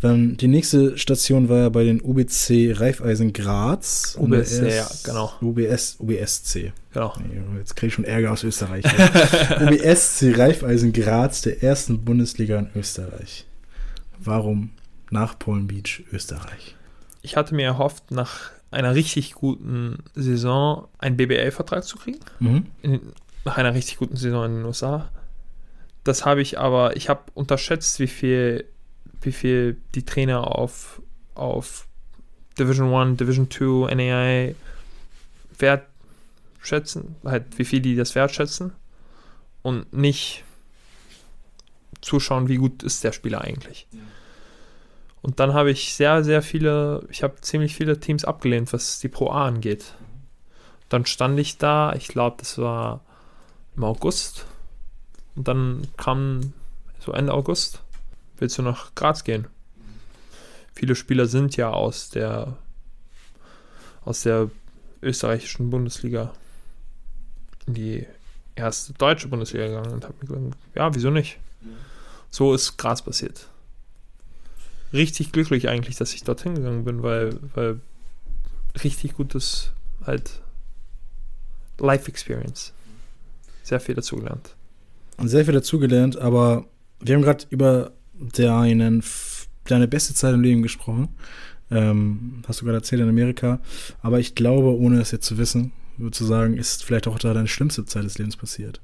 Dann, die nächste Station war ja bei den UBC Raiffeisen Graz. UBS, ja, genau. UBS, UBSC. Genau. Jetzt kriege ich schon Ärger aus Österreich. UBSC Raiffeisen Graz, der ersten Bundesliga in Österreich. Warum nach Polen Beach, Österreich? Ich hatte mir erhofft, nach einer richtig guten Saison einen BBL-Vertrag zu kriegen. Mhm. In, nach einer richtig guten Saison in den USA. Das habe ich aber, ich habe unterschätzt, wie viel, wie viel die Trainer auf, auf Division 1, Division 2, NAI wertschätzen, halt wie viel die das wertschätzen und nicht zuschauen, wie gut ist der Spieler eigentlich. Ja. Und dann habe ich sehr, sehr viele, ich habe ziemlich viele Teams abgelehnt, was die Pro A angeht. Dann stand ich da, ich glaube, das war im August. Und dann kam so Ende August, willst du nach Graz gehen? Viele Spieler sind ja aus der aus der österreichischen Bundesliga in die erste deutsche Bundesliga gegangen und habe mir gedacht, ja, wieso nicht? So ist Graz passiert richtig glücklich eigentlich, dass ich dorthin gegangen bin, weil, weil richtig gutes halt Life Experience. Sehr viel dazugelernt. Sehr viel dazugelernt, aber wir haben gerade über deinen, deine beste Zeit im Leben gesprochen. Ähm, hast du gerade erzählt in Amerika. Aber ich glaube, ohne es jetzt zu wissen, würde zu sagen, ist vielleicht auch da deine schlimmste Zeit des Lebens passiert.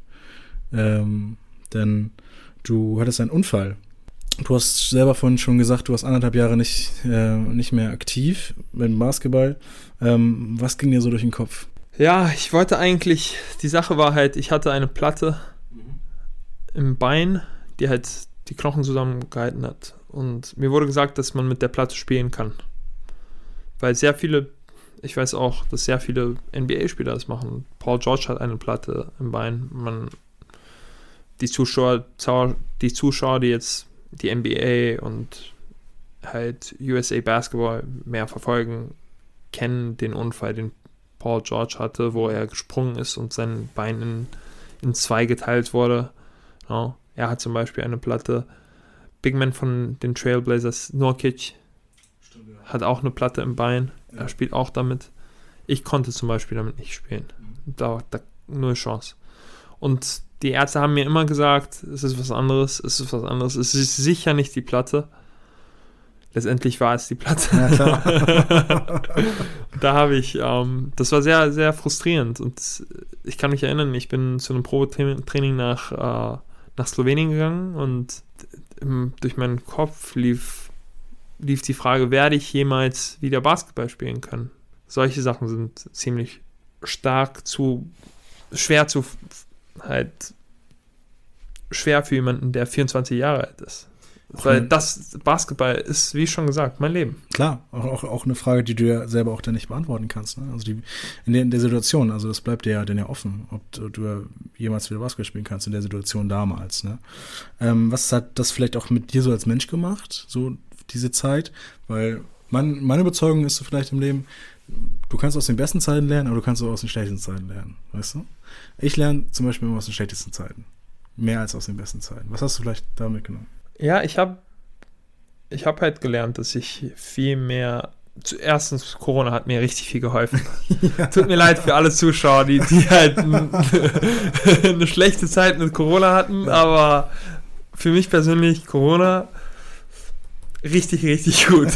Ähm, denn du hattest einen Unfall Du hast selber vorhin schon gesagt, du warst anderthalb Jahre nicht, äh, nicht mehr aktiv dem Basketball. Ähm, was ging dir so durch den Kopf? Ja, ich wollte eigentlich, die Sache war halt, ich hatte eine Platte im Bein, die halt die Knochen zusammengehalten hat. Und mir wurde gesagt, dass man mit der Platte spielen kann. Weil sehr viele, ich weiß auch, dass sehr viele NBA-Spieler das machen. Paul George hat eine Platte im Bein. Man, die Zuschauer, die Zuschauer, die jetzt die NBA und halt USA Basketball mehr verfolgen, kennen den Unfall, den Paul George hatte, wo er gesprungen ist und sein Bein in, in zwei geteilt wurde. Ja, er hat zum Beispiel eine Platte. Big Man von den Trailblazers, Norkic, hat auch eine Platte im Bein. Ja. Er spielt auch damit. Ich konnte zum Beispiel damit nicht spielen. Mhm. Da, da null Chance. Und die Ärzte haben mir immer gesagt, es ist was anderes, es ist was anderes, es ist sicher nicht die Platte. Letztendlich war es die Platte. Ja, da habe ich, ähm, das war sehr, sehr frustrierend und ich kann mich erinnern, ich bin zu einem Probetraining nach, äh, nach Slowenien gegangen und im, durch meinen Kopf lief, lief die Frage, werde ich jemals wieder Basketball spielen können? Solche Sachen sind ziemlich stark zu, schwer zu halt schwer für jemanden, der 24 Jahre alt ist. Weil das Basketball ist, wie schon gesagt, mein Leben. Klar, auch, auch, eine Frage, die du ja selber auch dann nicht beantworten kannst. Ne? Also die, in, der, in der Situation, also das bleibt dir ja dann ja offen, ob du, jemals wieder Basketball spielen kannst in der Situation damals. Ne? Ähm, was hat das vielleicht auch mit dir so als Mensch gemacht, so diese Zeit? Weil mein, meine Überzeugung ist so vielleicht im Leben, du kannst aus den besten Zeiten lernen, aber du kannst auch aus den schlechtesten Zeiten lernen, weißt du? Ich lerne zum Beispiel immer aus den schlechtesten Zeiten. Mehr als aus den besten Zeiten. Was hast du vielleicht da mitgenommen? Ja, ich habe ich hab halt gelernt, dass ich viel mehr. Erstens, Corona hat mir richtig viel geholfen. Tut mir leid für alle Zuschauer, die, die halt ein, eine schlechte Zeit mit Corona hatten, aber für mich persönlich Corona richtig, richtig gut.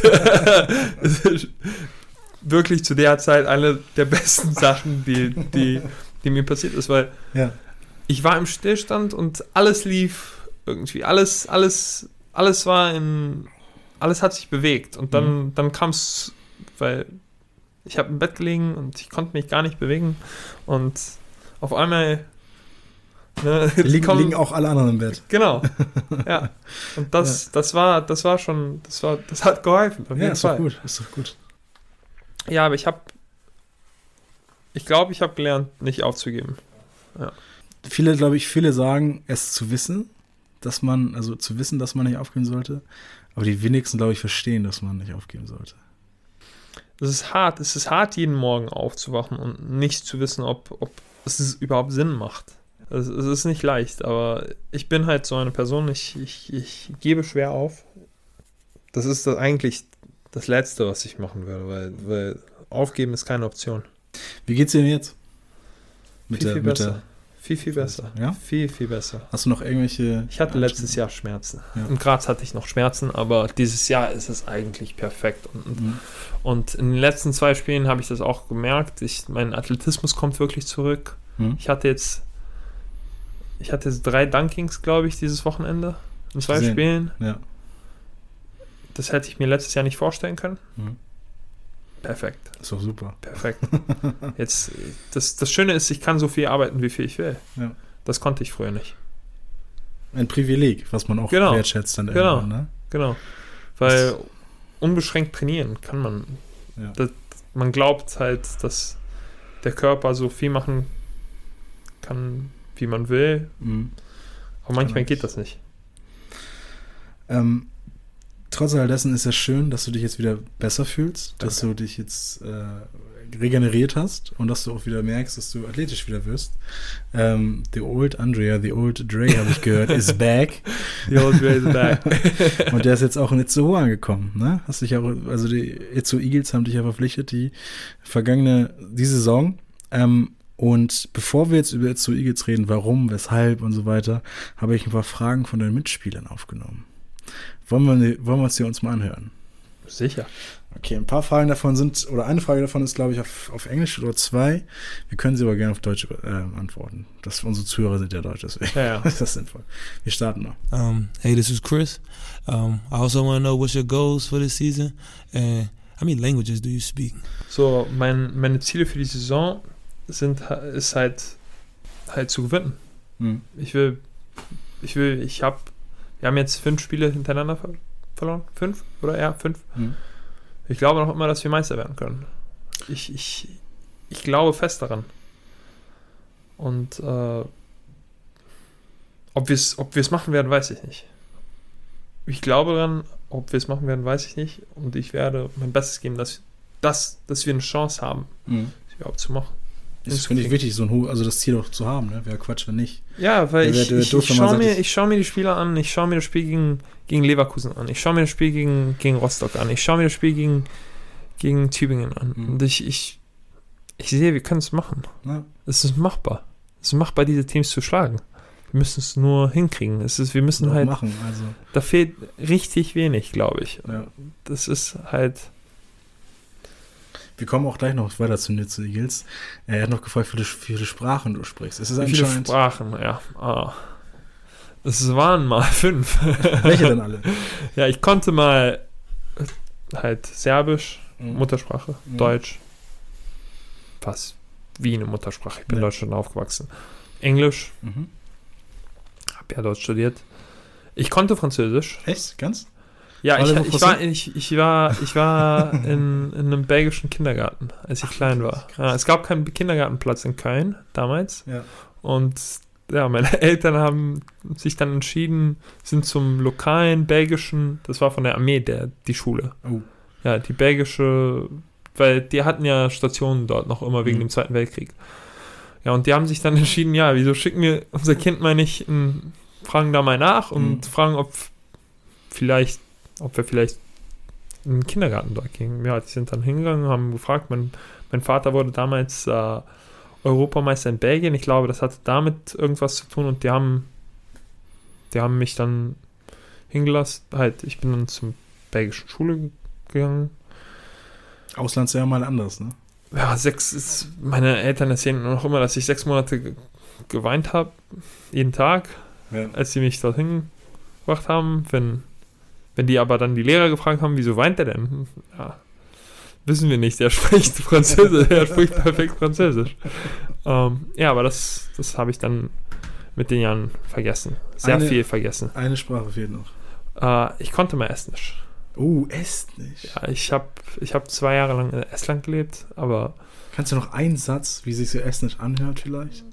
Wirklich zu der Zeit eine der besten Sachen, die, die, die mir passiert ist, weil Ja. ich war im Stillstand und alles lief irgendwie, alles, alles, alles war in, alles hat sich bewegt und dann, dann kam es, weil ich habe im Bett gelegen und ich konnte mich gar nicht bewegen und auf einmal ne, Liegen, kommen- liegen auch alle anderen im Bett. Genau. Ja. Und das, das war, das war schon, das war, das hat geholfen. Ja, ist doch Fall. gut. Ist doch gut. Ja, aber ich habe, ich glaube, ich habe gelernt, nicht aufzugeben. Viele, glaube ich, viele sagen, es zu wissen, dass man, also zu wissen, dass man nicht aufgeben sollte. Aber die wenigsten, glaube ich, verstehen, dass man nicht aufgeben sollte. Es ist hart. Es ist hart, jeden Morgen aufzuwachen und nicht zu wissen, ob, ob es überhaupt Sinn macht. Es, es ist nicht leicht, aber ich bin halt so eine Person, ich, ich, ich gebe schwer auf. Das ist das eigentlich das Letzte, was ich machen würde, weil, weil aufgeben ist keine Option. Wie geht's dir denn jetzt? Viel, viel mit besser. Viel, viel besser. Ja? Viel, viel besser. hast du noch irgendwelche. Ich hatte letztes Jahr Schmerzen. Ja. In Graz hatte ich noch Schmerzen, aber dieses Jahr ist es eigentlich perfekt. Und, Mhm. und in den letzten zwei Spielen habe ich das auch gemerkt. Ich, mein Athletismus kommt wirklich zurück. Hm? Ich hatte jetzt, ich hatte jetzt drei Dunkings, glaube ich, dieses Wochenende. In zwei Gesehen. Spielen. Ja. Das hätte ich mir letztes Jahr nicht vorstellen können. Mhm. Perfekt, Ist doch super. perfekt. Jetzt, das, das Schöne ist, ich kann so viel arbeiten, wie viel ich will. Ja. Das konnte ich früher nicht. Ein Privileg, was man auch Genau. wertschätzt dann Genau. irgendwann, ne? Genau. Weil unbeschränkt trainieren kann man. Ja. Das, man glaubt halt, dass der Körper so viel machen kann, wie man will. Mhm. Aber manchmal geht das nicht. Ähm, trotz all dessen ist es schön, dass du dich jetzt wieder besser fühlst, dass Danke. du dich jetzt äh, regeneriert hast und dass du auch wieder merkst, dass du athletisch wieder wirst. Ähm, the old Andrea, the old Dre, habe ich gehört, is back. The old way is back. Und der ist jetzt auch in Itzehoe angekommen, ne? Hast dich auch, also die Itzehoe Eagles haben dich ja verpflichtet, die vergangene, die Saison. Ähm, und bevor wir jetzt über Itzehoe Eagles reden, warum, weshalb und so weiter, habe ich ein paar Fragen von deinen Mitspielern aufgenommen. Wollen wir, wollen wir uns die uns mal anhören? Sicher. Okay, ein paar Fragen davon sind, oder eine Frage davon ist, glaube ich, auf, auf Englisch oder zwei. Wir können sie aber gerne auf Deutsch äh, antworten. Das, unsere Zuhörer sind ja Deutsch, deswegen Ja, ja. ist das sinnvoll. Wir starten mal. Um, hey, this is Chris. Um, I also want to know what's your goals for this season and how many languages do you speak? So, mein, meine Ziele für die Saison sind ist halt halt zu gewinnen. Hm. Ich will, ich will, ich habe, wir haben jetzt fünf Spiele hintereinander ver verloren. Fünf oder ja, fünf. Hm. Ich glaube noch immer, dass wir Meister werden können. Ich, ich, ich glaube fest daran. Und äh, ob wir es ob wir's machen werden, weiß ich nicht. Ich glaube daran, ob wir es machen werden, weiß ich nicht. Und ich werde mein Bestes geben, dass, dass, dass wir eine Chance haben, Hm. es überhaupt zu machen. Das finde ich wichtig, so ein also das Ziel auch zu haben, ne? Wäre Quatsch, wenn nicht. Ja, weil Ja, ich, ich, doof, ich schaue mir, ich- schau mir die Spiele an, ich schaue mir das Spiel gegen, gegen Leverkusen an, ich schaue mir das Spiel gegen, gegen Rostock an, ich schaue mir das Spiel gegen, gegen Tübingen an. Mhm. Und ich, ich, ich sehe, wir können es machen. Ne? Es ist machbar. Es ist machbar, diese Teams zu schlagen. Wir müssen es nur hinkriegen. Es ist, wir müssen halt, machen, also. da fehlt richtig wenig, glaube ich. Ja. Das ist halt, Wir kommen auch gleich noch weiter zu Nitze Eagles. Er hat noch gefragt, wie viele, Sprachen du sprichst. Es ist wie viele. Sprachen, ja. Ah. Es waren mal fünf. Welche denn alle? Ja, ich konnte mal halt Serbisch, Mhm. Muttersprache, Mhm. Deutsch. Fast wie eine Muttersprache. Ich bin in Ja. Deutschland aufgewachsen. Englisch, Mhm. habe ja dort studiert. Ich konnte Französisch. Echt? Ganz? Ja, ich, ich, war, ich, ich war, ich war in, in einem belgischen Kindergarten, als ich klein war. Ja, es gab keinen Kindergartenplatz in Köln damals. Ja. Und ja, meine Eltern haben sich dann entschieden, sind zum lokalen belgischen, das war von der Armee, der, die Schule. Oh. Ja, die belgische, weil die hatten ja Stationen dort noch immer wegen Mhm. dem Zweiten Weltkrieg. Ja, und die haben sich dann entschieden, ja, wieso schicken wir unser Kind mal nicht, in, fragen da mal nach und Mhm. fragen, ob vielleicht, ob wir vielleicht in den Kindergarten dort gingen. Ja, die sind dann hingegangen, haben gefragt, mein, mein Vater wurde damals äh, Europameister in Belgien. Ich glaube, das hatte damit irgendwas zu tun und die haben, die haben mich dann hingelassen. Halt, ich bin dann zum belgischen Schule gegangen. Auslandsjahr mal anders, ne? Ja, sechs ist, meine Eltern erzählen noch immer, dass ich sechs Monate ge geweint habe, jeden Tag, Ja. als sie mich dorthin gebracht haben. Wenn, wenn die aber dann die Lehrer gefragt haben, wieso weint er denn? Ja, wissen wir nicht, der spricht Französisch, er spricht perfekt Französisch. Ähm, ja, aber das, das habe ich dann mit den Jahren vergessen. Sehr Eine- viel vergessen. Eine Sprache fehlt noch. Äh, ich konnte mal Estnisch. Oh, Estnisch. Ja, ich habe ich hab zwei Jahre lang in Estland gelebt, aber Kannst du noch einen Satz, wie sich so Estnisch anhört vielleicht?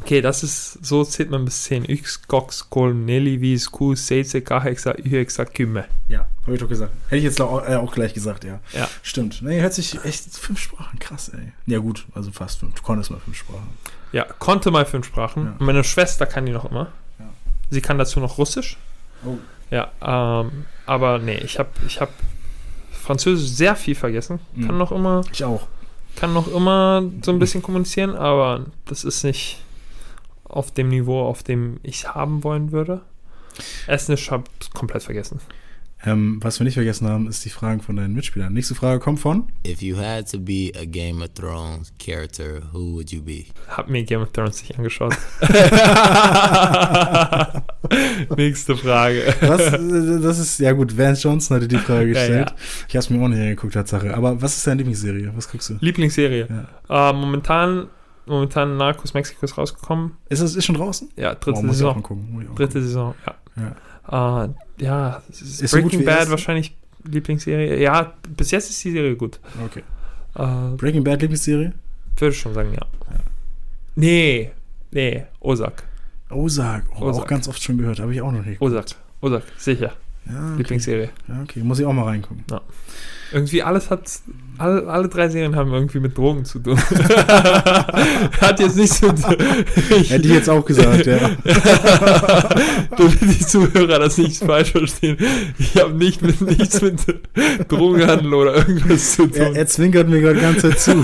Okay, das ist, so zählt man bis 10. Yks, Gox, Kolm, Nelly, Wies, Ku, Seize, Kahexa, Ühexa, Kümme. Ja, habe ich doch gesagt. Hätte ich jetzt auch, äh, auch gleich gesagt, ja. Ja. Stimmt. Nee, hört sich echt fünf Sprachen. Krass, ey. Ja, gut, also fast fünf. Du konntest mal fünf Sprachen. Ja, konnte mal fünf Sprachen. Ja. Meine Schwester kann die noch immer. Ja. Sie kann dazu noch Russisch. Oh. Ja, ähm, aber nee, ich habe ich hab Französisch sehr viel vergessen. Kann Mhm. noch immer, Ich auch. kann noch immer so ein bisschen kommunizieren, aber das ist nicht auf dem Niveau, auf dem ich haben wollen würde. Estnisch habe ich komplett vergessen. Ähm, was wir nicht vergessen haben, ist die Fragen von deinen Mitspielern. Nächste Frage kommt von. If you had to be a Game of Thrones character, who would you be? Hab mir Game of Thrones nicht angeschaut. Nächste Frage. Was, das ist, ja gut, Vance Johnson hatte die Frage Ja, gestellt. ja. Ich habe es mir auch nicht angeguckt, Tatsache. Aber was ist deine Lieblingsserie? Was guckst du? Lieblingsserie. Ja. Äh, momentan, momentan Narcos Mexiko ist rausgekommen. Ist es ist schon draußen? Ja, dritte Oh, muss ich auch mal Saison. gucken. Muss ich auch Dritte Saison, ja. Ja. Äh, ja, ist Ist so Breaking wie Bad erst? wahrscheinlich Lieblingsserie. Ja, bis jetzt ist die Serie gut. gucken. Okay. Äh, Breaking Bad Lieblingsserie? würde ich schon sagen, ja. Nee, nee, Ozark. Ozark. Oh, auch Ozark. ganz oft schon gehört. Habe ich auch noch nicht. Ozark. Ozark, sicher. Ja, okay. Lieblingsserie. Ja, okay. Muss ich auch mal reingucken. Irgendwie alles hat, alle, alle drei Serien haben irgendwie mit Drogen zu tun. hat jetzt nichts mit. Hätte ich jetzt auch gesagt, ja. Damit die Zuhörer das nicht falsch verstehen. Ich habe nicht mit, nichts mit Drogenhandel oder irgendwas zu Er, tun. er zwinkert mir gerade ganz zu.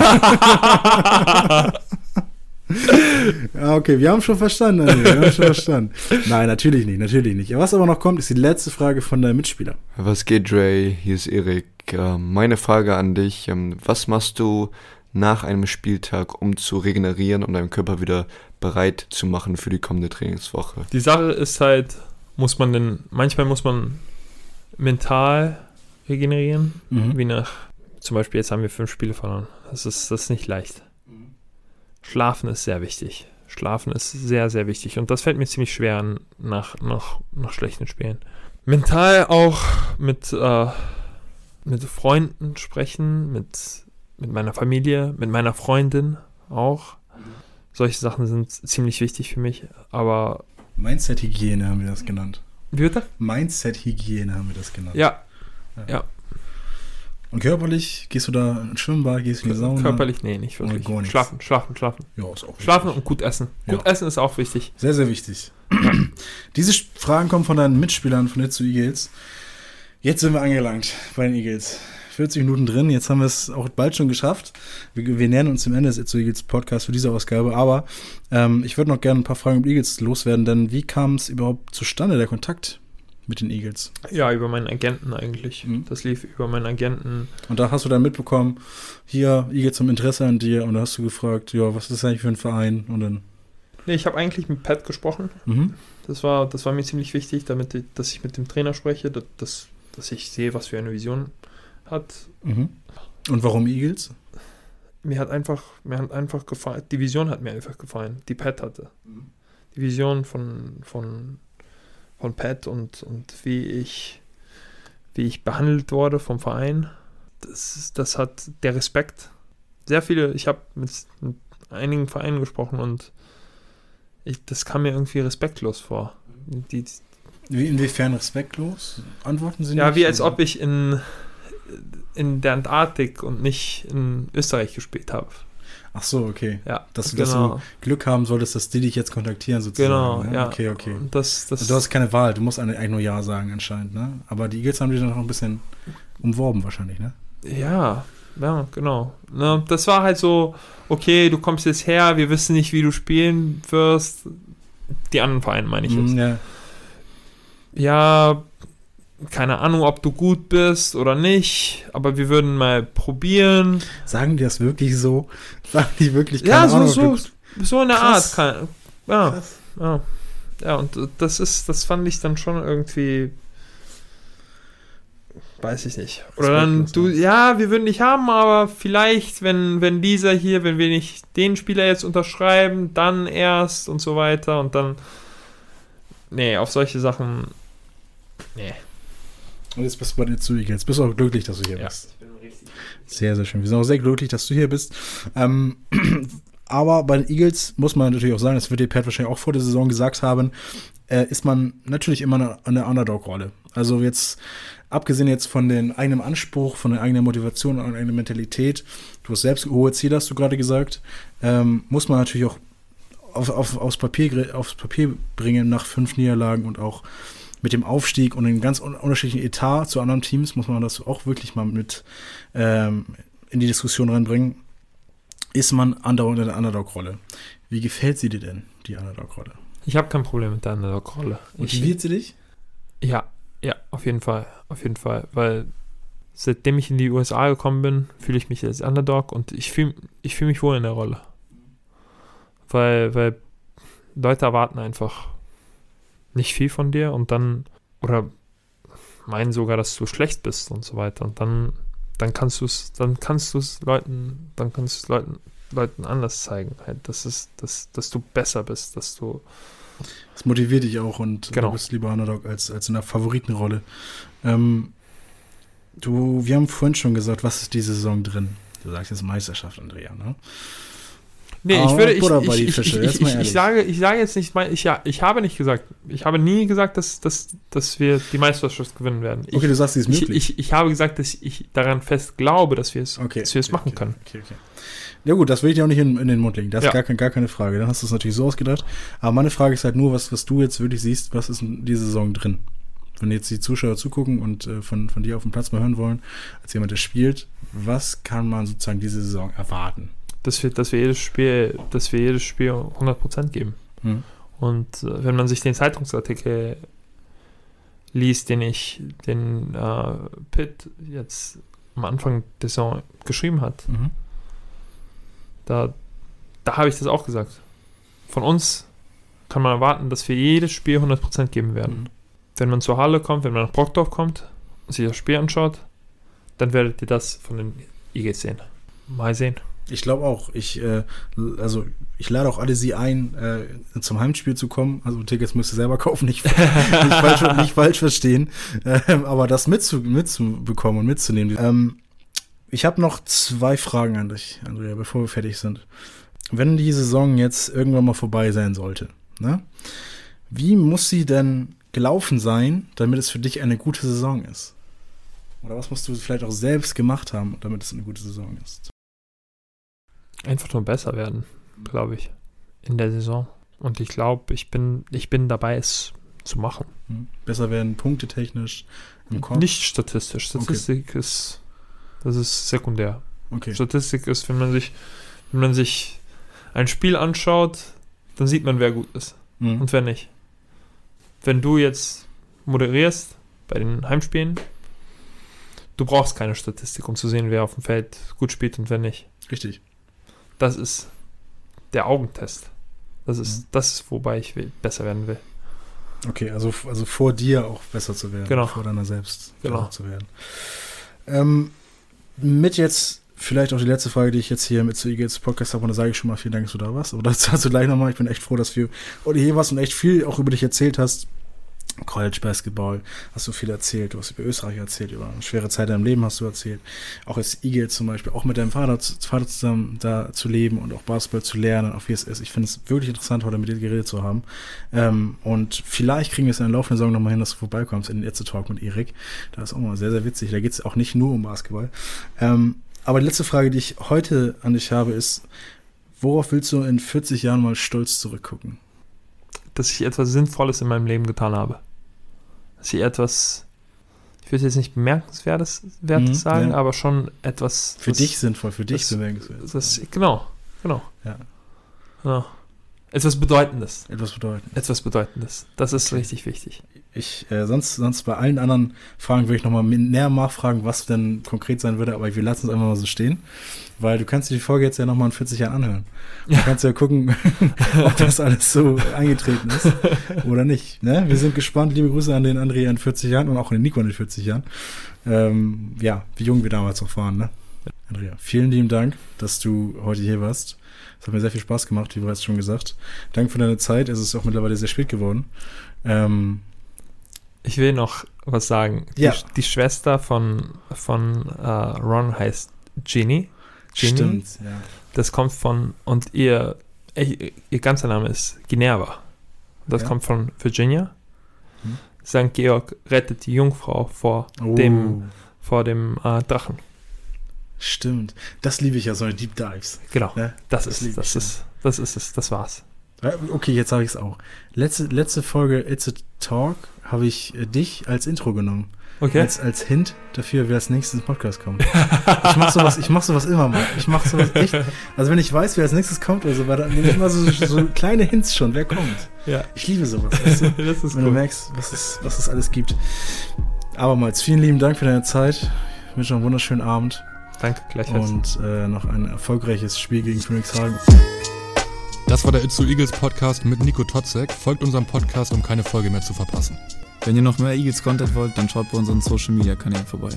Ja, okay, wir haben schon verstanden. Andi, Wir haben schon verstanden. Nein, natürlich nicht, natürlich nicht. Was aber noch kommt, ist die letzte Frage von deinem Mitspieler. Was geht, Dre? Hier ist Erik. Ähm, meine Frage an dich: ähm, Was machst du nach einem Spieltag, um zu regenerieren, um deinen Körper wieder bereit zu machen für die kommende Trainingswoche? Die Sache ist halt, muss man denn, manchmal muss man mental regenerieren, Mhm. wie nach, zum Beispiel jetzt haben wir fünf Spiele verloren. Das ist, das ist nicht leicht. Schlafen ist sehr wichtig. Schlafen ist sehr, sehr wichtig. Und das fällt mir ziemlich schwer nach, nach, nach schlechten Spielen. Mental auch mit, äh, mit Freunden sprechen, mit, mit meiner Familie, mit meiner Freundin auch. Solche Sachen sind ziemlich wichtig für mich. Aber Mindset-Hygiene haben wir das genannt. wie das? Mindset-Hygiene haben wir das genannt. Ja, Und körperlich gehst du da ins Schwimmbad, gehst in die Sauna? körperlich, nee, nicht wirklich. gar nichts. Schlafen, schlafen, schlafen. Ja, ist auch Schlafen wichtig. und gut essen. Gut Ja. essen ist auch wichtig. Sehr, sehr wichtig. Diese Fragen kommen von deinen Mitspielern von Itzu Eagles. Jetzt sind wir angelangt bei den Eagles. 40 Minuten drin, jetzt haben wir es auch bald schon geschafft. Wir, wir nähern uns dem Ende des Itzu Eagles Podcasts für diese Ausgabe, aber ähm, ich würde noch gerne ein paar Fragen über Eagles loswerden, denn wie kam es überhaupt zustande, der Kontakt mit den Eagles? Ja, über meinen Agenten eigentlich. Mhm. Das lief über meinen Agenten. Und da hast du dann mitbekommen, hier, Eagles zum Interesse an dir und da hast du gefragt, ja, was ist das eigentlich für ein Verein? Und dann, Nee, ich habe eigentlich mit Pat gesprochen. mhm. Das war, das war mir ziemlich wichtig, damit ich, dass ich mit dem Trainer spreche, dass, dass, dass ich sehe, was für eine Vision hat. Mhm. Und warum Eagles? Mir hat einfach, mir hat einfach gefallen, die Vision hat mir einfach gefallen, die Pat hatte. Die Vision von, von, von Pat und, und wie ich, wie ich behandelt wurde vom Verein. Das, das hat der Respekt. Sehr viele, ich habe mit, mit einigen Vereinen gesprochen und ich, das kam mir irgendwie respektlos vor. Die, Wie, inwiefern respektlos? Antworten Sie ja, nicht? wie als ob ich in, in der Antarktik und nicht in Österreich gespielt habe. Ach so, okay. Ja, Dass, dass genau. du Glück haben solltest, dass die dich jetzt kontaktieren sozusagen. Genau, ne? ja. Okay, okay. Das, das, Du hast keine Wahl, du musst eigentlich nur Ja sagen anscheinend, ne? Aber die Eagles haben dich dann noch ein bisschen umworben wahrscheinlich, ne? Ja, ja, genau. Ne, das war halt so, okay, du kommst jetzt her, wir wissen nicht, wie du spielen wirst. Die anderen Vereine meine ich jetzt. Mm, ja. Ja, keine Ahnung, ob du gut bist oder nicht, aber wir würden mal probieren. Sagen die das wirklich so? Sagen die wirklich keine Ja, so, Ahnung, so, so in der Krass. Art. Kann, ja, Krass. ja. Ja, und das ist, das fand ich dann schon irgendwie. Weiß ich nicht. Oder dann, du, ne? ja, wir würden dich haben, aber vielleicht, wenn, wenn dieser hier, wenn wir nicht den Spieler jetzt unterschreiben, dann erst und so weiter und dann. Nee, auf solche Sachen. Nee. Und jetzt bist du bei den zu Eagles. Bist du auch glücklich, dass du hier Ja. bist. Sehr, sehr schön. Wir sind auch sehr glücklich, dass du hier bist. Ähm, aber bei den Eagles muss man natürlich auch sagen, das wird dir Pat wahrscheinlich auch vor der Saison gesagt haben, äh, ist man natürlich immer eine- an der Underdog-Rolle. Also jetzt, abgesehen jetzt von den eigenen Anspruch, von der eigenen Motivation und eigenen Mentalität, du hast selbst hohe Ziele, hast du gerade gesagt, ähm, muss man natürlich auch auf, auf, aufs, Papier, aufs Papier bringen nach fünf Niederlagen und auch mit dem Aufstieg und den ganz un unterschiedlichen Etat zu anderen Teams muss man das auch wirklich mal mit ähm, in die Diskussion reinbringen. Ist man andauernd in der Underdog-Rolle? Wie gefällt sie dir denn, die Underdog-Rolle? Ich habe kein Problem mit der Underdog-Rolle. Motiviert sie dich? Ja, ja, auf jeden Fall. Auf jeden Fall. Weil seitdem ich in die USA gekommen bin, fühle ich mich als Underdog und ich fühle ich fühl mich wohl in der Rolle. Weil, weil Leute erwarten einfach nicht viel von dir und dann, oder meinen sogar, dass du schlecht bist und so weiter. Und dann, dann kannst du es, dann kannst du es Leuten, dann kannst du es Leuten, Leuten anders zeigen, halt, dass es, dass, dass du besser bist, dass du Das motiviert dich auch und Genau. du bist lieber Underdog als, als in der Favoritenrolle. Ähm, du, wir haben vorhin schon gesagt, was ist diese Saison drin? Du sagst jetzt Meisterschaft, Andrea, ne? Nee, ich würde, ich, ich, ich, ich, ich, ich, ich sage, ich sage jetzt nicht, ich, ja, ich habe nicht gesagt, ich habe nie gesagt, dass, dass, dass wir die Meisterschaft gewinnen werden. Ich, Okay, du sagst, sie ist ich, möglich. ich, ich habe gesagt, dass ich daran fest glaube, dass wir es, Okay, dass wir es machen können. Okay, okay. Ja gut, das will ich dir auch nicht in, in den Mund legen. Das ist Ja. gar, kein, gar keine Frage. Dann hast du es natürlich so ausgedacht. Aber meine Frage ist halt nur, was, was du jetzt wirklich siehst, was ist in dieser Saison drin? Wenn jetzt die Zuschauer zugucken und äh, von, von dir auf dem Platz mal hören wollen, als jemand, der spielt, was kann man sozusagen diese Saison erwarten? Dass wir, dass wir jedes Spiel, dass wir jedes Spiel 100% geben. Hm? Und äh, wenn man sich den Zeitungsartikel liest, den ich, den äh, Pitt jetzt am Anfang der Saison geschrieben hat, Mhm. Da, da habe ich das auch gesagt. Von uns kann man erwarten, dass wir jedes Spiel 100% geben werden. Mhm. Wenn man zur Halle kommt, wenn man nach Brockdorf kommt und sich das Spiel anschaut, dann werdet ihr das von den Eagles sehen. Mal sehen. Ich glaube auch. Ich, äh, also ich lade auch alle sie ein, äh, zum Heimspiel zu kommen. Also Tickets müsst ihr selber kaufen, nicht, nicht, falsch, nicht falsch verstehen. Ähm, aber das mitzu, mitzubekommen und mitzunehmen. Ähm, ich habe noch zwei Fragen an dich, Andrea, bevor wir fertig sind. Wenn die Saison jetzt irgendwann mal vorbei sein sollte, ne? Wie muss sie denn gelaufen sein, damit es für dich eine gute Saison ist? Oder was musst du vielleicht auch selbst gemacht haben, damit es eine gute Saison ist? Einfach nur besser werden, glaube ich, in der Saison. Und ich glaube, ich bin, ich bin dabei, es zu machen. Hm? Besser werden, punktetechnisch im Kopf? Nicht statistisch. Statistik ist, das ist sekundär. Okay. Statistik ist, wenn man sich, wenn man sich ein Spiel anschaut, dann sieht man, wer gut ist Hm. und wer nicht. Wenn du jetzt moderierst bei den Heimspielen, du brauchst keine Statistik, um zu sehen, wer auf dem Feld gut spielt und wer nicht. Richtig. Das ist der Augentest. Das ist, Mhm. das ist, wobei ich will, besser werden will. Okay, also, also vor dir auch besser zu werden. Genau. Vor deiner selbst Genau. besser zu werden. Ähm, mit jetzt vielleicht auch die letzte Frage, die ich jetzt hier mit zu Eagles Podcast habe, und da sage ich schon mal vielen Dank, dass du da warst. Aber du gleich nochmal. Ich bin echt froh, dass wir heute hier warst und echt viel auch über dich erzählt hast. College Basketball hast du viel erzählt, du hast über Österreich erzählt, über eine schwere Zeit in deinem Leben hast du erzählt. Auch als Eagle zum Beispiel, auch mit deinem Vater, Vater zusammen da zu leben und auch Basketball zu lernen, auch wie es ist. Ich finde es wirklich interessant, heute mit dir geredet zu haben. Ähm, und vielleicht kriegen wir es in der laufenden Saison nochmal hin, dass du vorbeikommst in den Ärzte Talk mit Erik. Da ist auch mal sehr, sehr witzig. Da geht es auch nicht nur um Basketball. Ähm, aber die letzte Frage, die ich heute an dich habe, ist, worauf willst du in 40 Jahren mal stolz zurückgucken? Dass ich etwas Sinnvolles in meinem Leben getan habe. Ich etwas, ich will jetzt nicht bemerkenswertes Wertes Mhm, sagen, ja. aber schon etwas. Für was- dich sinnvoll, für dich das- bemerkenswert. Das, genau, genau. Ja. genau. Etwas Bedeutendes. Etwas bedeuten. Etwas Bedeutendes. Das ist Okay. richtig wichtig. Ich, äh, sonst, sonst bei allen anderen Fragen würde ich nochmal näher nachfragen, was denn konkret sein würde, aber wir lassen es einfach mal so stehen, weil du kannst dir die Folge jetzt ja nochmal in 40 Jahren anhören. Du kannst ja gucken, ob das alles so eingetreten ist oder nicht. Ne? Wir sind gespannt. Liebe Grüße an den André in 40 Jahren und auch an den Nico in 40 Jahren. Ähm, ja, wie jung wir damals noch waren. Ne? Andrea, vielen lieben Dank, dass du heute hier warst. Es hat mir sehr viel Spaß gemacht, wie bereits schon gesagt. Danke für deine Zeit. Es ist auch mittlerweile sehr spät geworden. Ähm, Ich will noch was sagen. Ja. Die, die Schwester von, von äh, Ron heißt Ginny. Ginny. Stimmt, ja. Das kommt von, und ihr, ihr, ganzer Name ist Ginerva. Das Ja. kommt von Virginia. Hm. St. Georg rettet die Jungfrau vor Oh, dem, vor dem äh, Drachen. Stimmt. Das liebe ich ja, solche Deep Dives. Genau. Ne? Das, Das ist, das ist, das ist es. Das war's. Ja, Okay, jetzt habe ich es auch. Letzte, letzte Folge It's a Talk habe ich äh, dich als Intro genommen. Okay. Als, als Hint dafür, wer als nächstes ins Podcast kommt. Ich mache sowas, ich mach sowas immer mal. Ich mache sowas echt. Also wenn ich weiß, wer als nächstes kommt, also dann nehme ich immer so, so kleine Hints schon, wer kommt. ja. Ich liebe sowas. Weißt du? das ist Wenn du cool. merkst, was es, was es alles gibt. Abermals, vielen lieben Dank für deine Zeit. Ich wünsche noch einen wunderschönen Abend Danke, gleichfalls. und äh, noch ein erfolgreiches Spiel gegen Phoenix Hagen. Das war der Itzu Eagles Podcast mit Nico Totzek. Folgt unserem Podcast, um keine Folge mehr zu verpassen. Wenn ihr noch mehr Eagles-Content wollt, dann schaut bei unseren Social-Media-Kanälen vorbei.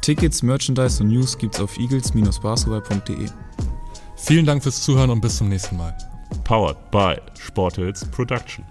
Tickets, Merchandise und News gibt's auf eagles-basketball.de. Vielen Dank fürs Zuhören und bis zum nächsten Mal. Powered by Sporthills Production.